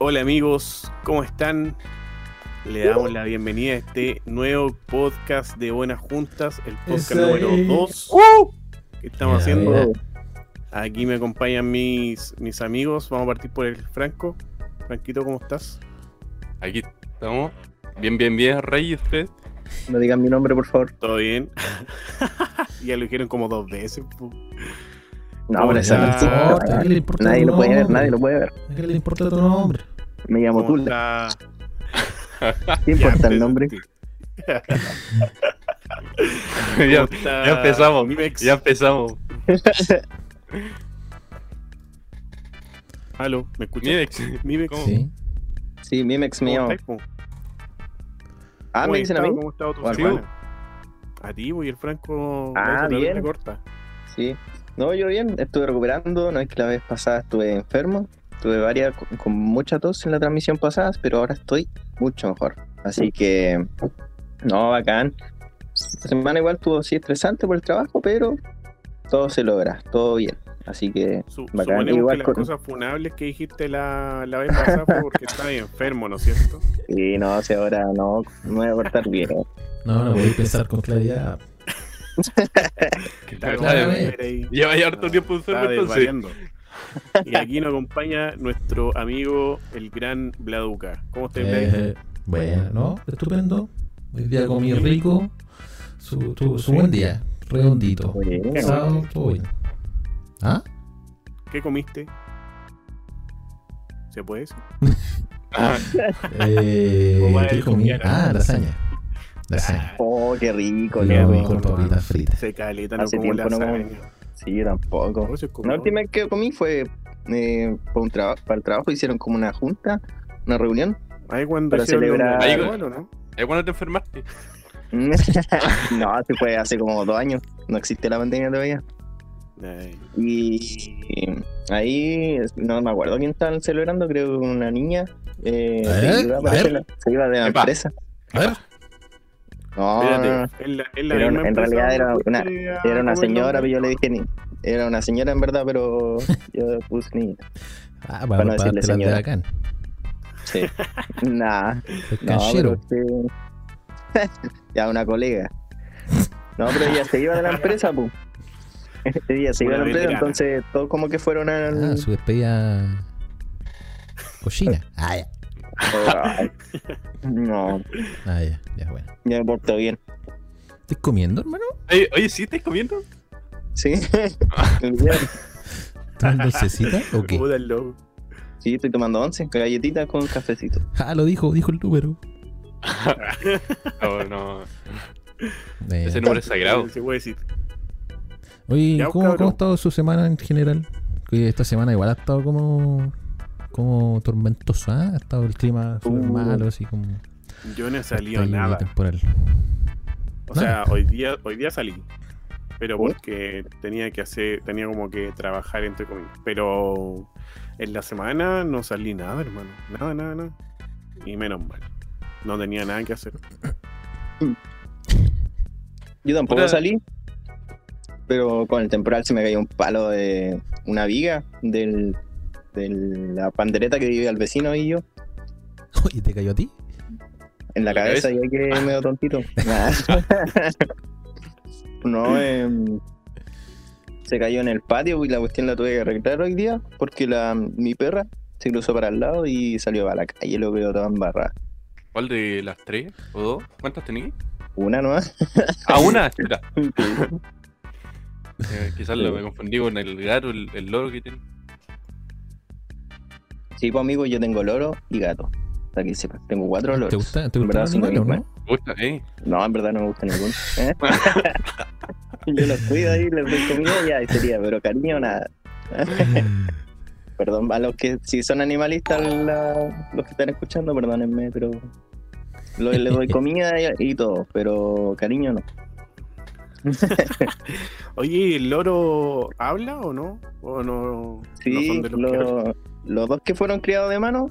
Hola amigos, ¿cómo están? Le damos la bienvenida a este nuevo podcast de Buenas Juntas, el podcast Eso número es. 2 que estamos haciendo. mira. Aquí me acompañan mis, mis amigos. Vamos a partir por el Franco. Franquito, ¿cómo estás? Aquí estamos. Bien, bien, bien, Rey, ¿y usted. No digan mi nombre, por favor. ¿Todo bien? ya lo dijeron como dos veces. pu. No, pero esa no Nadie lo puede ver, nadie lo puede ver. ¿A qué le importa tu nombre? Me llamo ¿Cómo Tula. está? ¿Qué importa el nombre? ya, ¿Cómo está ya empezamos. Mimex? Ya empezamos. Aló, ¿me escuchas? Mimex. Mimex. ¿Cómo? Sí. Sí, Mimex me ¿Cómo llamo. estáis, pu? Ah, ¿Cómo me dicen a estado? mí. ¿Cómo ha estado tu ¿O al semana? A ti, voy el Franco. Ah, bien. corta. Sí. No, yo bien, estuve recuperando. No es que la vez pasada estuve enfermo. Tuve varias, con, con mucha tos en la transmisión pasada, pero ahora estoy mucho mejor. Así que, no, bacán. Esta semana igual estuvo así estresante por el trabajo, pero todo se logra, todo bien. Así que, Su- Bacán, suponemos igual que las con- cosas funables que dijiste la, la vez pasada fue porque estabas enfermo, ¿no es cierto? sí, no, si ahora no, no me voy a portar bien. No, no voy a pensar con claridad. Eh. Lleva ya harto Ah, tiempo enfermo entonces. Y aquí nos acompaña nuestro amigo, el gran Bladuca. ¿Cómo estás? Eh, bueno, ¿no? Estupendo. Hoy día comí rico. Su, tu- su buen día. Redondito. Bueno, Sábado, todo bien. ¿Ah? ¿Qué comiste? ¿Se puede eso? Ah, Eh, ¿Qué comí? Ah, lasaña. Lasaña. Oh, qué rico, Lo qué comí rico, con papitas fritas. Se caleta, no Hace como tiempo no lasaña. Sí, yo tampoco. La última vez que comí fue eh, para, un para el trabajo, hicieron como una junta, una reunión. Ahí cuando para celebrar- Ahí- igual, ¿o no? ¿Es cuando te enfermaste? no, se fue hace como dos años, no existe la pandemia todavía. Ay, Y ahí, no me acuerdo quién estaban celebrando, creo que una niña. Eh, se, iba, a la- se iba de la Epa. empresa. A ver. No, Espérate, no, no. es la- es la Era misma una- en realidad era una- a era una señora, pero yo le dije ni. Era una señora en verdad, pero yo puse ni. Ah, Para para, no decirle las de señora. bacán. Sí. nah. El No, canchero. pero sí. ya, una colega. No, pero ella se iba de la empresa, pu. Ella se iba de la empresa, entonces todos como que fueron al. Ah, su despedida. Cochina. Ah, ya. No, Ah, ya. Ya, bueno. ya me porto bien. ¿Estás comiendo, hermano? Oye, oye, ¿sí estás comiendo? Sí. ¿Estás dulcecita o qué? Sí, estoy tomando once, galletitas con cafecito. Ah, lo dijo, dijo el número. No, no. Eh, Ese número es sagrado. Se puede decir. Oye, Ya, ¿cómo. ¿cómo ha estado su semana en general? Esta semana igual ha estado como como tormentoso, ¿ah? Ha estado el clima súper Uh. malo, así como Yo no he salido nada. temporal. O sea, hoy día, hoy día salí. Pero porque tenía que hacer, tenía como que trabajar entre comillas. Pero en la semana no salí nada, hermano. Nada, nada, nada. Y menos mal. No tenía nada que hacer. Yo tampoco salí, pero con el temporal se me cayó un palo de una viga del, de la pandereta que vive al vecino y yo. Oye, ¿te cayó a ti? En la ¿En la cabeza ya que medio tontito. No, em, se cayó en el patio y la cuestión la tuve que arreglar hoy día porque la, mi perra se cruzó para el lado y salió a la calle, lo veo toda embarrada. ¿Cuál de las tres o dos? ¿Cuántas tenías? Una nomás. Ah, una. Chuta. Eh, quizás lo me confundí con el gato, el, el loro que tiene. Sí, pues amigo, yo tengo loro y gato. Para que sepas, tengo cuatro loros. ¿Te gusta, te En gustan verdad no? ¿Te gusta? ¿Eh? No, en verdad no me gusta ninguno. ¿eh? Yo los cuido ahí, les doy comida y ya, y sería, pero cariño, nada. Perdón, a los que si son animalistas, la- los que están escuchando, perdónenme, pero lo- les doy comida y, y todo, pero cariño no. Oye, ¿el loro habla o no? ¿O no, no Sí, son de los lo- los dos que fueron criados de mano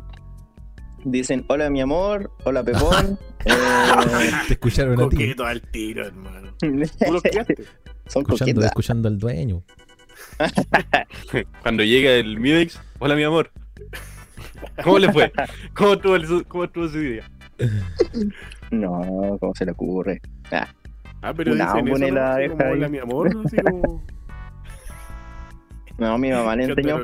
dicen hola mi amor, hola Pepón. eh, Te escucharon a ti. Al tiro, hermano. ¿Tú los criaste? son Escuchando, escuchando al dueño. Cuando llega el Midex, hola mi amor. ¿Cómo le fue? ¿Cómo estuvo, el- cómo estuvo su día? No, ¿cómo se le ocurre? Ah, Ah, pero dicen eso, ¿no? la Así deja como, ahí. hola, mi amor, ¿no? Como... no, mi mamá le enseñó.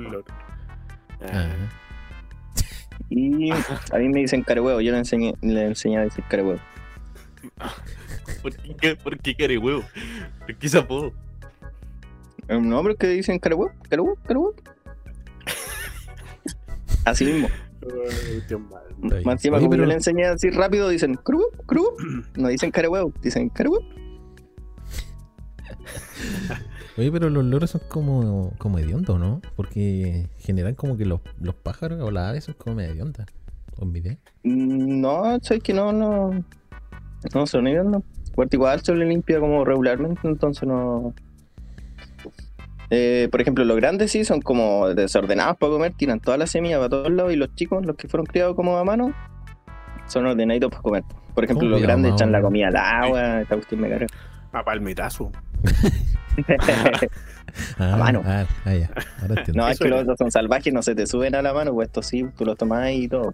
Y a mí me dicen carehuevo. Yo le enseñé, le enseñé a decir carehuevo. ¿Por qué, ¿Por qué quiere huevo? ¿Por qué ese apodo? Eh, No, pero que dicen carehuevo, carehuevo, carehuevo. Así mismo. Más encima, como pero- yo le enseñé a decir rápido, dicen carehuevo, carehuevo. No dicen carehuevo, dicen carehuevo. Oye, pero los loros son como, como hediondos, ¿no? Porque generan como que los, los pájaros o las aves son como hediondas. ¿O en mi idea? Mm, No, sé que no, no. No son ellos, no. Porque igual se le limpia como regularmente, entonces no. Eh, por ejemplo, los grandes sí son como desordenados para comer, tiran todas las semillas para todos lados y los chicos, los que fueron criados como a mano, son ordenaditos para comer. Por ejemplo, ¿Cómo los grandes echan la comida al agua, esta cuestión me carga. A palmetazo. Ah, mano. Ah, ah, ya. Ahora entiendo. no, es que los otros son salvajes, no se te suben a la mano, pues estos sí, tú los tomás y todo.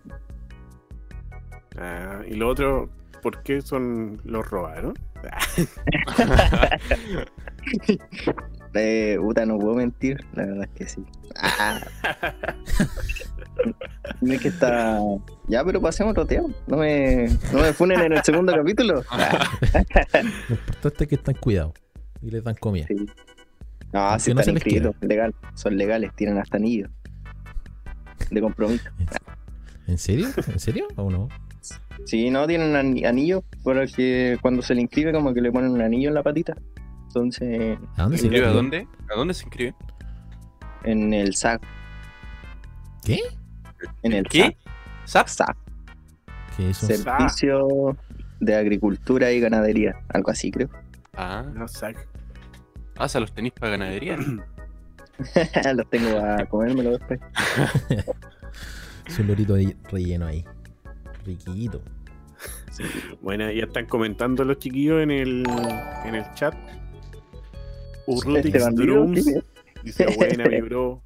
Ah, y lo otro, ¿por qué son los robaron? Eh, puta, no puedo mentir, la verdad es que sí. Ah. No es que está. Ya, pero pasemos otro tema. No me, no me funen en el segundo capítulo. Lo importante es que están cuidados y les dan comida. sí. No, Aunque sí no están se les inscritos, legal. Son legales, tienen hasta anillos de compromiso. ¿En serio? ¿En serio o no? Sí, no, tienen ani- anillos porque cuando se le inscribe, como que le ponen un anillo en la patita. Entonces, ¿A dónde ¿Se inscribe a dónde? ¿A dónde se inscribe? en el SAC. ¿Qué? En el ¿Qué? ¿SAP? SAC. ¿Qué es eso? SAC. Servicio de Agricultura y Ganadería. Algo así, creo. Ah, No, sac. ah, los tenéis para ganadería. Los tengo a comérmelo después. Es un lorito de relleno ahí. Riquito. Bueno, ya están comentando los chiquillos en el, en el chat. Urrutix Este Drums dice buena, mi bro.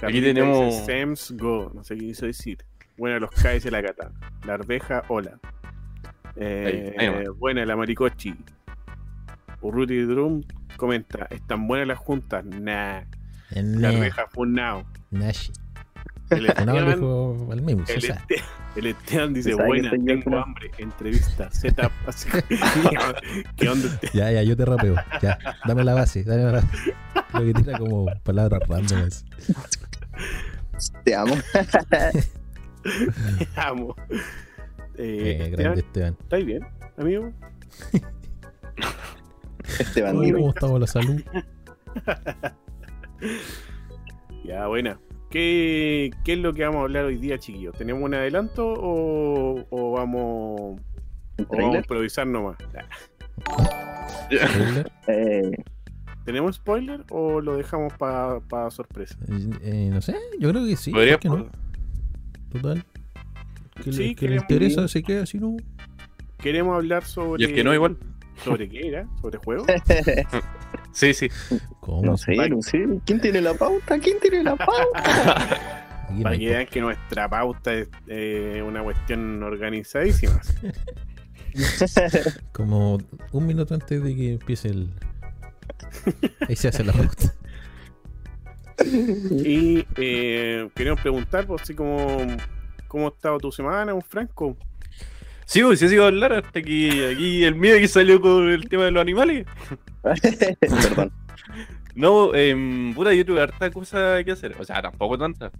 Carlita tenemos- dice, Sems Go, no sé qué quiso decir. Buena, los caes de la cata. La arveja, hola. Eh, Ahí, ahí va. buena, la maricochi. Urruti Drum comenta, ¿están buenas las juntas? Nah. En La arveja fue un nao. El Esteban, lo dijo al mismo. el, o sea, Este- el Esteban dice, ¿Sabe que buena, yo, tengo hambre. Entrevista, setup. Así. ¿Qué onda? Ya, ya, yo te rapeo. Ya, dame la base. Dame la base. Lo que tira como palabras randoms. Te amo. Te amo. Eh, Eh, Esteban, grande Esteban. ¿estáis bien, amigo? Este Oye, bandido. ¿Cómo estamos la salud? Ya, buena. ¿Qué, ¿Qué es lo que vamos a hablar hoy día, chiquillos? ¿Tenemos un adelanto o, o vamos, o ¿Un vamos a improvisar nomás? Eh, ¿Tenemos spoiler o lo dejamos para sorpresa? Eh, eh, no sé, yo creo que sí. Podría ¿por qué no? Total. Que, Sí, le, que le queremos- interesa, se queda así, ¿no? Queremos hablar sobre. Y el que no, igual. ¿Sobre qué era? ¿Sobre juego? Sí, sí. ¿Cómo? no sé, no sé. ¿Quién tiene la pauta? ¿Quién tiene la pauta? Para que vean que nuestra pauta es eh, una cuestión organizadísima. Como un minuto antes de que empiece el. Ahí se hace la pauta. Y eh, queremos preguntar, pues, así como. ¿Cómo ha estado tu semana, un Franco? Sí, pues, sí, sí, iba a hablar hasta que aquí el mío que salió con el tema de los animales. Perdón. No, eh, puta, yo tuve harta cosa que hacer. O sea, tampoco tanta.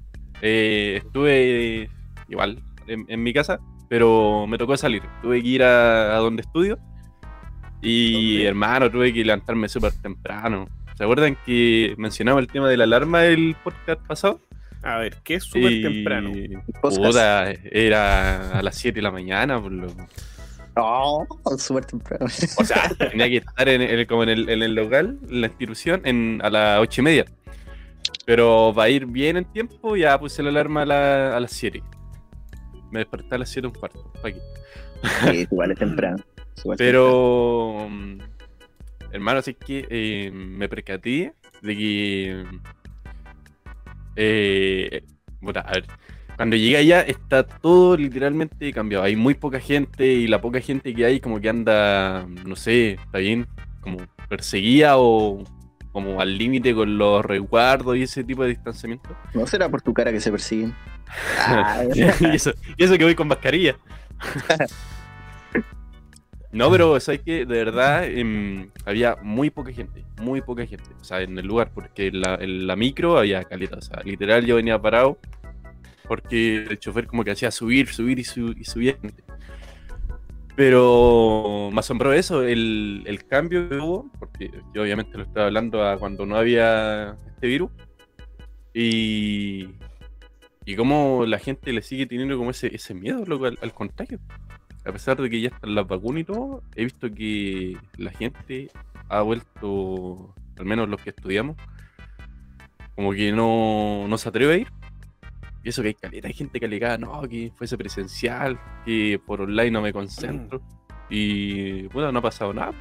Eh, estuve igual en, en mi casa, pero me tocó salir. Tuve que ir a, a donde estudio. Y hermano, tuve que levantarme súper temprano. ¿Se acuerdan que mencionaba el tema de la alarma del podcast pasado? A ver, ¿qué es súper Y- temprano? Puta, era a las 7 de la mañana, por lo... Oh, súper temprano. O sea, tenía que estar en el, como en el, en el local, en la institución, en, a las ocho y media. Pero para ir bien en tiempo, ya puse la alarma a, la- a las 7. Me desperté a las 7 un cuarto. aquí. Sí, igual es temprano. Igual Pero, mm, hermano, así que eh, me percaté de que. Eh, puta, a ver. Cuando llegué allá está todo literalmente cambiado. Hay muy poca gente y la poca gente que hay como que anda, no sé, está bien, como perseguida o como al límite con los resguardos y ese tipo de distanciamiento. ¿No será por tu cara que se persiguen? Ah, y, eso, y eso que voy con mascarilla. No, pero sabes que de verdad em, había muy poca gente, muy poca gente, o sea, en el lugar, porque en la, micro había caleta, o sea, literal yo venía parado porque el chofer como que hacía subir, subir y, su- y. Pero me asombró eso, el, el cambio que hubo, porque yo obviamente lo estaba hablando a cuando no había este virus, y, y cómo la gente le sigue teniendo como ese, ese miedo loco, al, al contagio. A pesar de que ya están las vacunas y todo, he visto que la gente ha vuelto, al menos los que estudiamos, como que no, no se atreve a ir. Y eso que hay caleta, hay gente que no, que fuese presencial, que por online no me concentro. Y bueno, no ha pasado nada.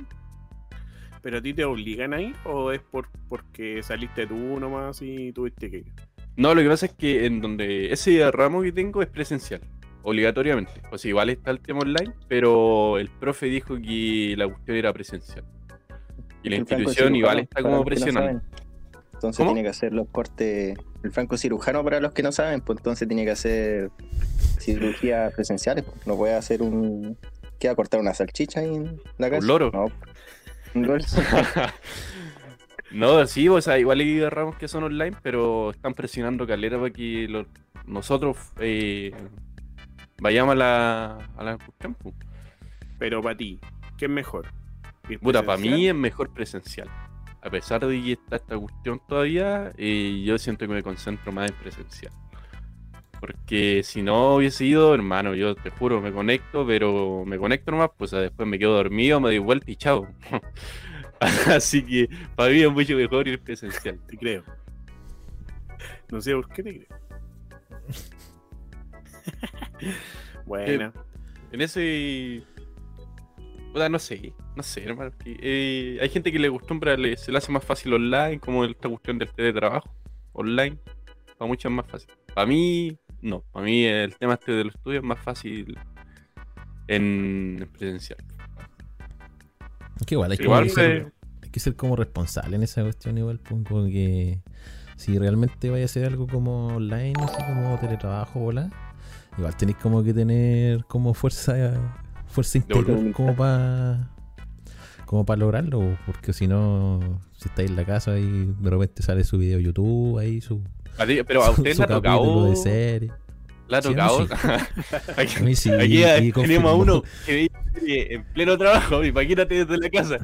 ¿Pero a ti te obligan a ir o es por porque saliste tú nomás y tuviste que ir? No, lo que pasa es que en donde ese ramo que tengo es presencial, obligatoriamente. O sea, igual está el tema online, pero el profe dijo que la cuestión era presencial. Y la El institución igual está como no presionando. Entonces ¿Cómo? tiene que hacer los cortes. El franco cirujano, para los que no saben, pues entonces tiene que hacer cirugías presenciales. pues. No puede hacer un. ¿Qué va a cortar una salchicha ahí en la casa? loro? No. Un loro. no, sí, o sea, igual hay ramos que son online, pero están presionando calera para que nosotros eh, vayamos a la, a la cuestión. pues. Pero para ti, ¿qué es mejor? ¿Ir Puta, para mí es mejor presencial. A pesar de que está esta cuestión todavía, eh, yo siento que me concentro más en presencial. Porque si no hubiese ido, hermano, yo te juro, me conecto, pero me conecto nomás, pues después me quedo dormido, me doy vuelta y chao. Así que para mí es mucho mejor ir presencial. Te creo. No sé por qué te creo. Buena. En ese. Puta, no sé, no sé, hermano. eh, hay gente que le acostumbra, le- se le hace más fácil online, como esta cuestión del teletrabajo online. Para muchos es más fácil. Para mí, no. Para mí, el tema este de los estudios es más fácil en, en presencial. Es que igual hay, Igual que ser, eh, hay que ser como responsable en esa cuestión, igual, pues, como que si realmente vaya a hacer algo como online, así como teletrabajo, bola, igual tenéis como que tener como fuerza, fuerza interior como para como para lograrlo, porque si no, si estáis en la casa y de repente sale su video YouTube, ahí su, ti- pero a su- usted su ha capítulo tocado. de serie. Le ha tocado. sí. aquí A mí sí, aquí y- tenemos a uno que en pleno trabajo. Imagínate desde la casa.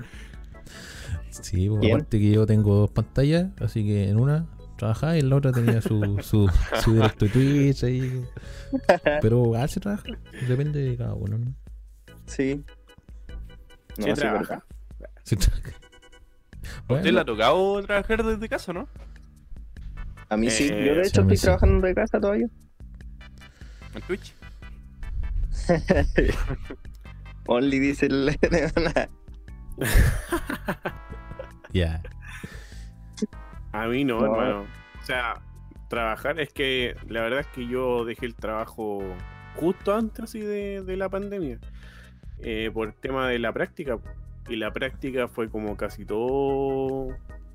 Sí, pues, ¿Quién? aparte que yo tengo dos pantallas, así que en una trabajaba y la otra tenía su, su, su directo de Twitch ahí. Pero igual se trabaja, depende de cada uno, ¿no? Sí. No, Sí, sí, trabaja. ¿A usted le Bueno, ha tocado trabajar desde casa, no? A mí sí. Eh, Yo de sí, hecho mí estoy sí. trabajando de casa todavía. En Twitch. Only dice el. ya. A mí no, No. hermano. O sea, trabajar es que la verdad es que yo dejé el trabajo justo antes así de, de la pandemia. eh, por el tema de la práctica. Y la práctica fue como casi todo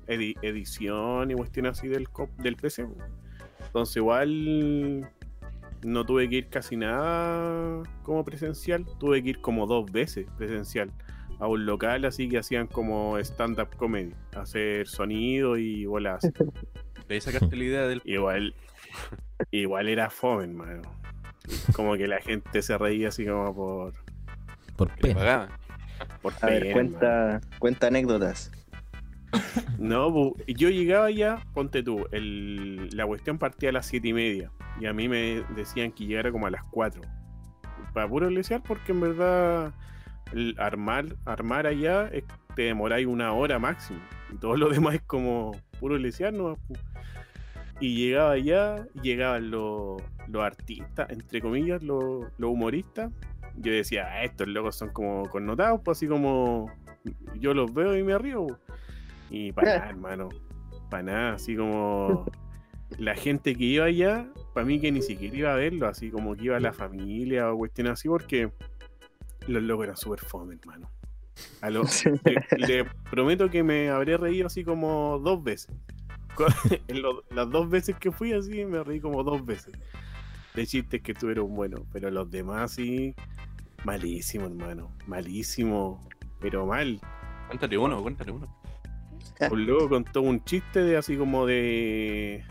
edi- edición y cuestiones así del, co- del PC. Entonces igual no tuve que ir casi nada como presencial. Tuve que ir como dos veces presencial a un local así que hacían como stand-up comedy. Hacer sonido y bolas. De ahí sacaste la idea del. Igual, igual era fome, hermano. Como que la gente se reía así como por, Por pena. por A ver, pena, cuenta, cuenta anécdotas. No, yo llegaba ya, ponte tú, el, la cuestión partía a las siete y media. Y a mí me decían que llegara como a las 4. Para puro lesear, porque en verdad el armar, armar allá es- te demoráis una hora máximo. Y todo lo demás es como puro lesear, ¿no? Y llegaba allá, llegaban los, los artistas, entre comillas, los, los humoristas. Yo decía, "Ah, estos locos son como connotados, pues así como yo los veo y me río. po". Y para nada, hermano. Para nada, así como. la gente que iba allá, para mí que ni siquiera iba a verlo, así como que iba la familia o cuestiones así, porque los locos eran súper fome, hermano. A lo- le, le prometo que me habré reído así como dos veces. En lo- las dos veces que fui así, me reí como dos veces. De chistes que estuvieron buenos, pero los demás sí, malísimo, hermano. Malísimo, pero mal. Cuéntate uno, cuéntate uno. Un loco contó un chiste de así como de.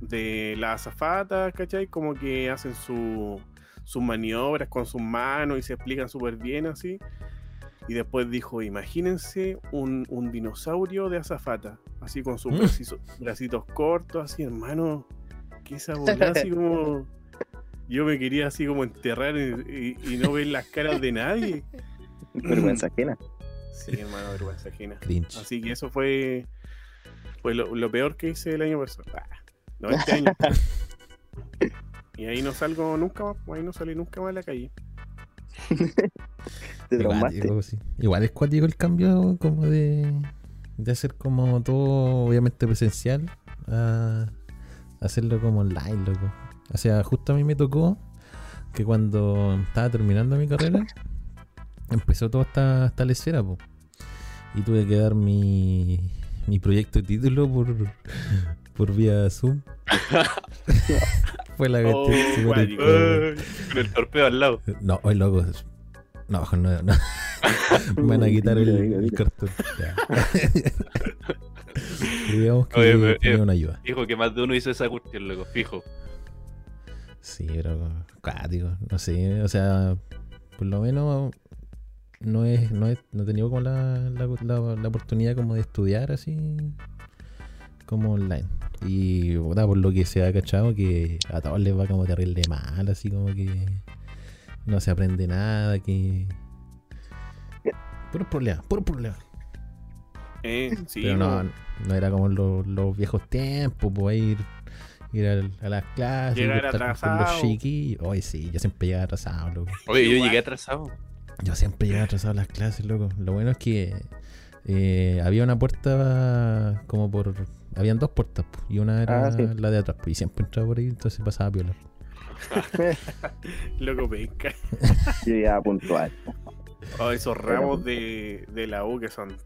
de las azafatas, ¿cachai? Como que hacen su, sus maniobras con sus manos y se explican súper bien así. Y después dijo, imagínense un, un dinosaurio de azafata, así con sus Mm. bracitos, bracitos cortos, así, hermano. Que esa bola así como. Yo me quería así como enterrar y, y- y no ver las caras de nadie. Vergüenza ajena. Sí, hermano, vergüenza ajena. Cringe. Así que eso fue, fue lo, lo peor que hice el año pasado. Ah, no, este año. y ahí no salgo nunca más, pues, ahí no salí nunca más a la calle. Te traumaste. Cuático, sí. Igual es cuático el cambio como de, de hacer como todo obviamente presencial a hacerlo como online, loco. O sea, justo a mí me tocó que cuando estaba terminando mi carrera empezó toda esta, esta lecera, po. Y tuve que dar mi, mi proyecto de título por, por vía Zoom. Fue la Oh, cuático. incómoda. Con el torpeo al lado. No, hoy loco. No, no, no. Me van a quitar el, el cartón. Digamos que Oye, pero, tenía eh, una ayuda. Dijo que más de uno hizo esa cuestión, loco, fijo. Sí, pero cuático. No sé, o sea, por lo menos no es, no es, no he tenido como la, la, la- la oportunidad como de estudiar así como online. Y puta, por lo que se ha cachado que a todos les va como terrible mal, así como que no se aprende nada, que puros problemas, puros problemas. Eh, sí, Pero no, no. era como los, los viejos tiempos, pues ir, ir a, las clases, Llegar estar con los atrasado. chiquillos. Hoy sí, yo siempre llegaba atrasado, loco. Oye, yo Igual. llegué atrasado. Yo siempre llegaba atrasado a las clases, loco. Lo bueno es que eh, había una puerta como por. Habían dos puertas, pues, y una era Ah, sí. la de atrás, pues, y siempre entraba por ahí, entonces pasaba piola. Loco pesca. Yo ya puntual. Oh, esos ramos de, de la U que son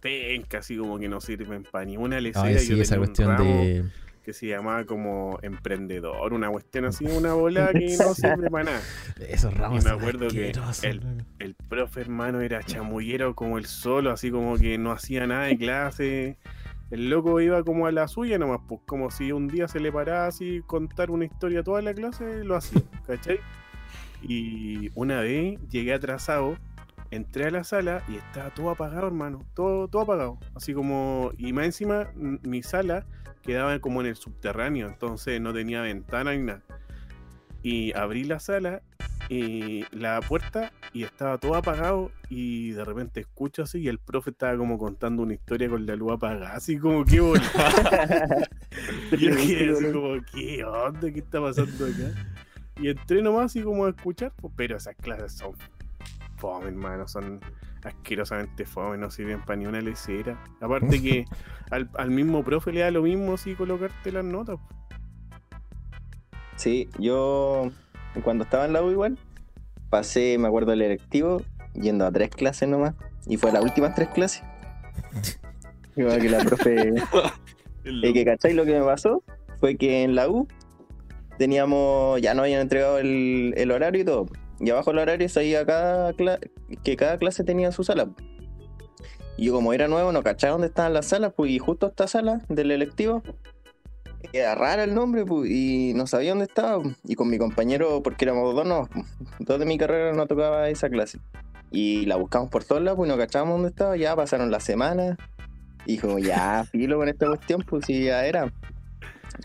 pencas, así como que no sirven para ni una lecera. Ay, Yo sí, esa cuestión de. que se llamaba como emprendedor, una cuestión así, una bola que no sirve para nada. Esos ramos. me son acuerdo que el- el profe hermano era chamullero como el solo, así como que no hacía nada de clase. El loco iba como a la suya nomás, pues como si un día se le paraba así contar una historia a toda la clase, lo hacía, ¿cachai? Y una vez llegué atrasado, entré a la sala y estaba todo apagado, hermano, todo, todo apagado. Así como, y más encima, mi sala quedaba como en el subterráneo, entonces no tenía ventana ni nada. Y abrí la sala y la puerta y estaba todo apagado y de repente escucho así y el profe estaba como contando una historia con la luz apagada, así como. Y yo así como, ¿qué onda? ¿Qué está pasando acá? Y entré nomás así como a escuchar, pues, pero esas clases son fome, hermano, son asquerosamente fome, no sirven para ni una lecera. Aparte que al, al mismo profe le da lo mismo así colocarte las notas. pues. Sí, yo cuando estaba en la U igual, pasé, me acuerdo, el electivo yendo a tres clases nomás. Y fue las últimas tres clases. Igual que la profe. El que cachai lo que me pasó fue que en la U teníamos, ya no habían entregado el, el horario y todo. Y abajo el horario salía cada que cada clase tenía su sala. Y yo como era nuevo no cachaba dónde estaban las salas, pues y justo esta sala del electivo era rara el nombre, pues, y no sabía dónde estaba. Y con mi compañero, porque éramos dos, no, dos de mi carrera no tocaba esa clase. Y la buscamos por todos lados, pues y no cachábamos dónde estaba. Ya pasaron las semanas. Y como, ya, filo con esta cuestión, pues sí, ya era.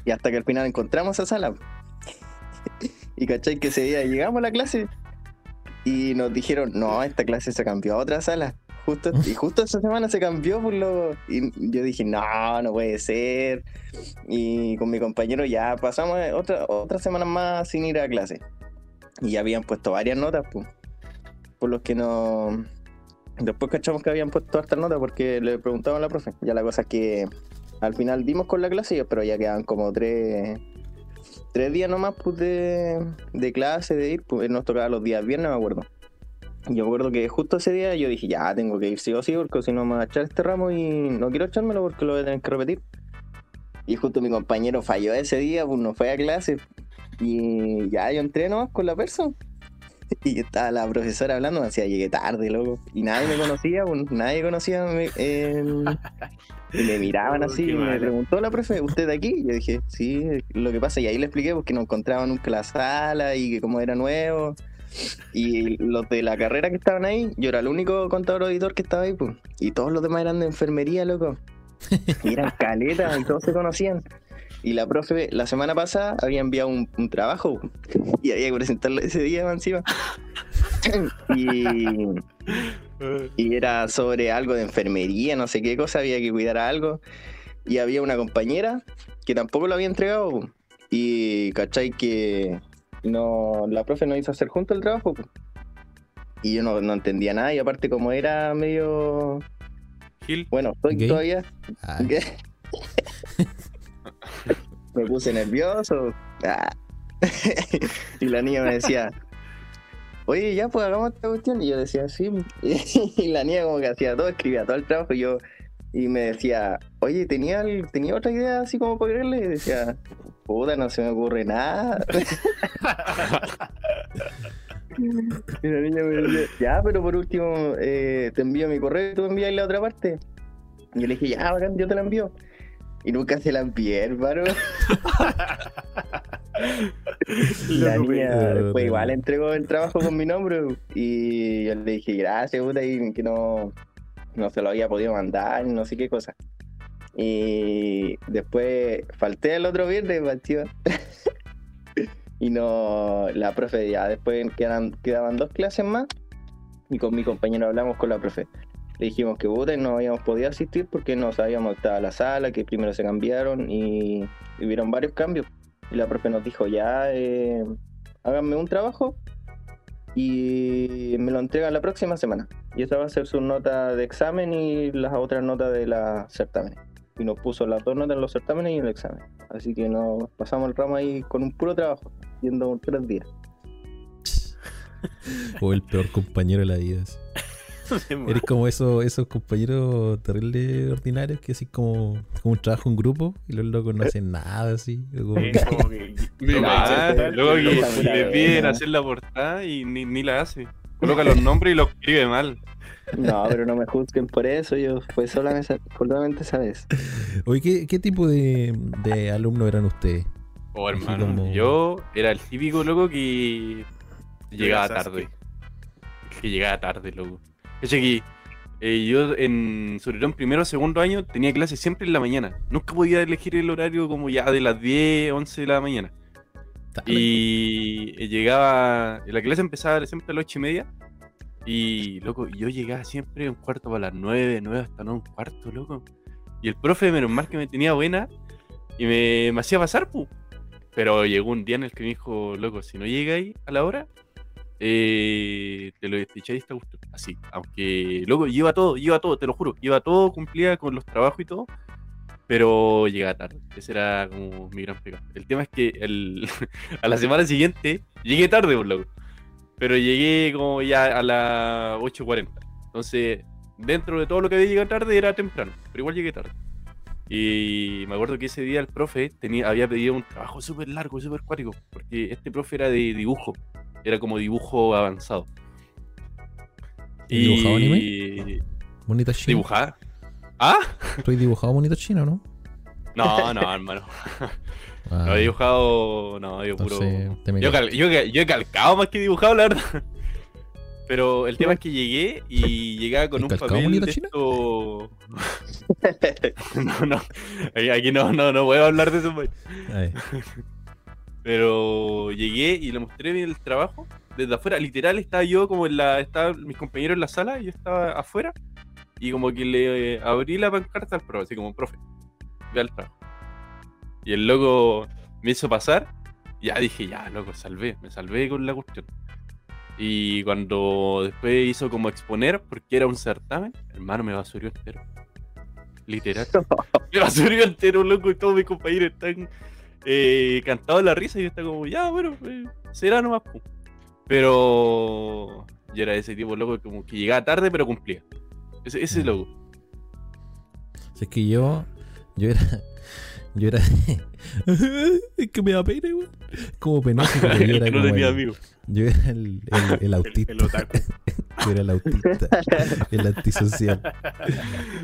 Y hasta que al final encontramos esa sala. Y cachai que ese día llegamos a la clase y nos dijeron, no, esta clase se cambió a otra sala. Justo, y justo esa semana se cambió, por lo. Y yo dije, no, no puede ser. Y con mi compañero ya pasamos otra, otra semana más sin ir a clase. Y ya habían puesto varias notas, pues. Por los que no. Después cachamos que habían puesto hartas notas porque le preguntaban a la profe. Ya la cosa es que al final dimos con la clase, pero ya quedaban como tres, tres días nomás pues, de, de clase, de ir. Pues nos tocaba los días viernes, me acuerdo. Yo me acuerdo que justo ese día yo dije, ya tengo que ir sí o sí, porque si no me va a echar este ramo y no quiero echármelo porque lo voy a tener que repetir. Y justo mi compañero falló ese día, pues no fue a clase. Y ya yo entré nomás con la persona. Y estaba la profesora hablando, me decía, llegué tarde, loco. Y nadie me conocía, pues, nadie conocía. eh, y me miraban Oh, así, y me preguntó la profe, ¿usted de aquí? Y yo dije, sí, lo que pasa, y ahí le expliqué porque no encontraba nunca la sala y que como era nuevo. Y los de la carrera que estaban ahí, yo era el único contador auditor que estaba ahí, pues. Y todos los demás eran de enfermería, loco. Y eran caletas y todos se conocían. Y la profe, la semana pasada, había enviado un, un trabajo y había que presentarlo ese día encima. y, y era sobre algo de enfermería, no sé qué cosa, había que cuidar algo. Y había una compañera que tampoco lo había entregado. Y cachai que no, la profe no hizo hacer junto el trabajo. Y yo no, no entendía nada. Y aparte, como era medio. Gil. Bueno, estoy Gay. todavía. ¿Qué? me puse nervioso. Ah. y la niña me decía, oye, ya pues hagamos esta cuestión. Y yo decía, sí. y la niña como que hacía todo, escribía todo el trabajo. Y yo, y me decía, oye, ¿tenía, tenía otra idea así como para creerle? Y decía, puta, no se me ocurre nada. y la niña me decía, ya, pero por último, eh, te envío mi correo y tú envías la otra parte. Y yo le dije, ya, bacán, yo te la envío. Y nunca se la envié, hermano. la niña después igual entregó el trabajo con mi nombre. Y yo le dije, gracias, puta, y que no, no se lo había podido mandar, no sé qué cosa. Y después falté el otro viernes, chiva. Y no, la profe ya después quedaban, quedaban dos clases más. Y con mi compañero hablamos con la profe. Le dijimos que puta, no habíamos podido asistir porque no sabíamos que estaba la sala, que primero se cambiaron y, hubieron varios cambios. Y la profe nos dijo, ya, eh, háganme un trabajo y me lo entregan la próxima semana. Y esa va a ser su nota de examen y las otras notas de la certámenes. Y nos puso las dos notas en los certámenes y en el examen. Así que nos pasamos el ramo ahí con un puro trabajo, yendo tres días. o el peor compañero de la vida. Eres como esos, esos compañeros terribles ordinarios que así como, como un trabajo en grupo y los locos no hacen nada así. como como que- luego que le piden hacer la portada y ni, ni la hace. Coloca los nombres y los escribe mal. No, pero no me juzguen por eso, yo fue solamente, solamente esa vez. Oye, ¿qué, qué tipo de, de alumnos eran ustedes? Oh, hermano, como- yo era el típico loco que llegaba tarde. Que llegaba tarde, loco. Es que eh, yo en, sobre todo en primero o segundo año, tenía clase siempre en la mañana. Nunca podía elegir el horario como ya de las 10, 11 de la mañana. Y llegaba, la clase empezaba siempre a las 8 y media. Y, loco, yo llegaba siempre un cuarto para las 9, 9 hasta no un cuarto, loco. Y el profe, menos mal que me tenía buena y me, hacía pasar, pu. Pero llegó un día en el que me dijo, loco, si no llegáis a la hora, eh, te lo echáis esta cuestión. Así, aunque, loco, lleva todo, lleva todo, te lo juro, lleva todo, cumplía con los trabajos y todo, pero llegaba tarde. Ese era como mi gran pecado. El tema es que el, a la semana siguiente llegué tarde, por loco. Pero llegué como ya a las 8.40. Entonces, dentro de todo lo que había llegado tarde era temprano, pero igual llegué tarde. Y me acuerdo que ese día el profe tenía, había pedido un trabajo súper largo, súper cuático, porque este profe era de dibujo, era como dibujo avanzado. ¿Y dibujaba anime? Monito chino. ¿Ah? ¿Estoy dibujado monito chino, no? No, no, hermano. Ah, No he dibujado. No, yo puro. entonces, Yo, quedo. cal- yo, yo he calcado más que dibujado, la verdad. Pero el tema es que llegué y llegaba con ¿Has un papel de chino? esto... no, no. Aquí- no, no, no puedo hablar de eso. pues. Pero llegué y le mostré bien el trabajo. Desde afuera, literal, estaba yo como en la. Estaban mis compañeros en la sala y yo estaba afuera. Y como que le eh, abrí la pancarta al profe, así como, profe, vea el trabajo. Y el loco me hizo pasar. Ya dije, ya, loco, salvé, me salvé con la cuestión. Y cuando después hizo como exponer, porque era un certamen, hermano, me basurió entero. Literal. Me basureo entero, loco, y todos mis compañeros están eh, cantados la risa y yo está como, ya, bueno, eh, será nomás. pu". Pero yo era ese tipo, loco, como que llegaba tarde pero cumplía. Ese, ese loco. Si es que yo, yo era, yo era, es que me da pena, weón. Como penoso, yo era que no como tenía el- amigos. Yo era el, el, el El, autista. el otaku. Yo era el autista. el antisocial.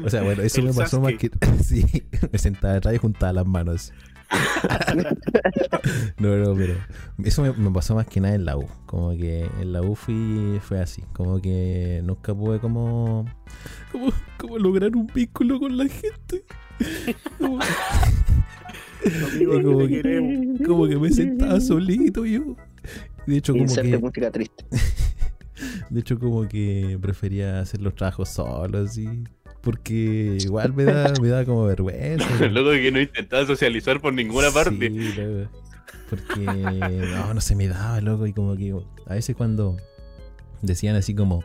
O sea, bueno, eso El me pasó más que. Sí, me sentaba atrás y juntaba las manos. No, no, pero. Eso me, me pasó más que nada en la U. Como que en la U fui, fue así. Como que nunca pude como. Como, como lograr un vínculo con la gente. Como, que- queremos. como que me sentaba solito yo. De hecho, como que. música triste. De hecho, como que prefería hacer los trabajos solos, así. Porque igual me da, me da como vergüenza. Loco que no intentaba socializar por ninguna parte. Sí, loco. Porque no, no se me daba, loco. Y como que a veces cuando decían así como,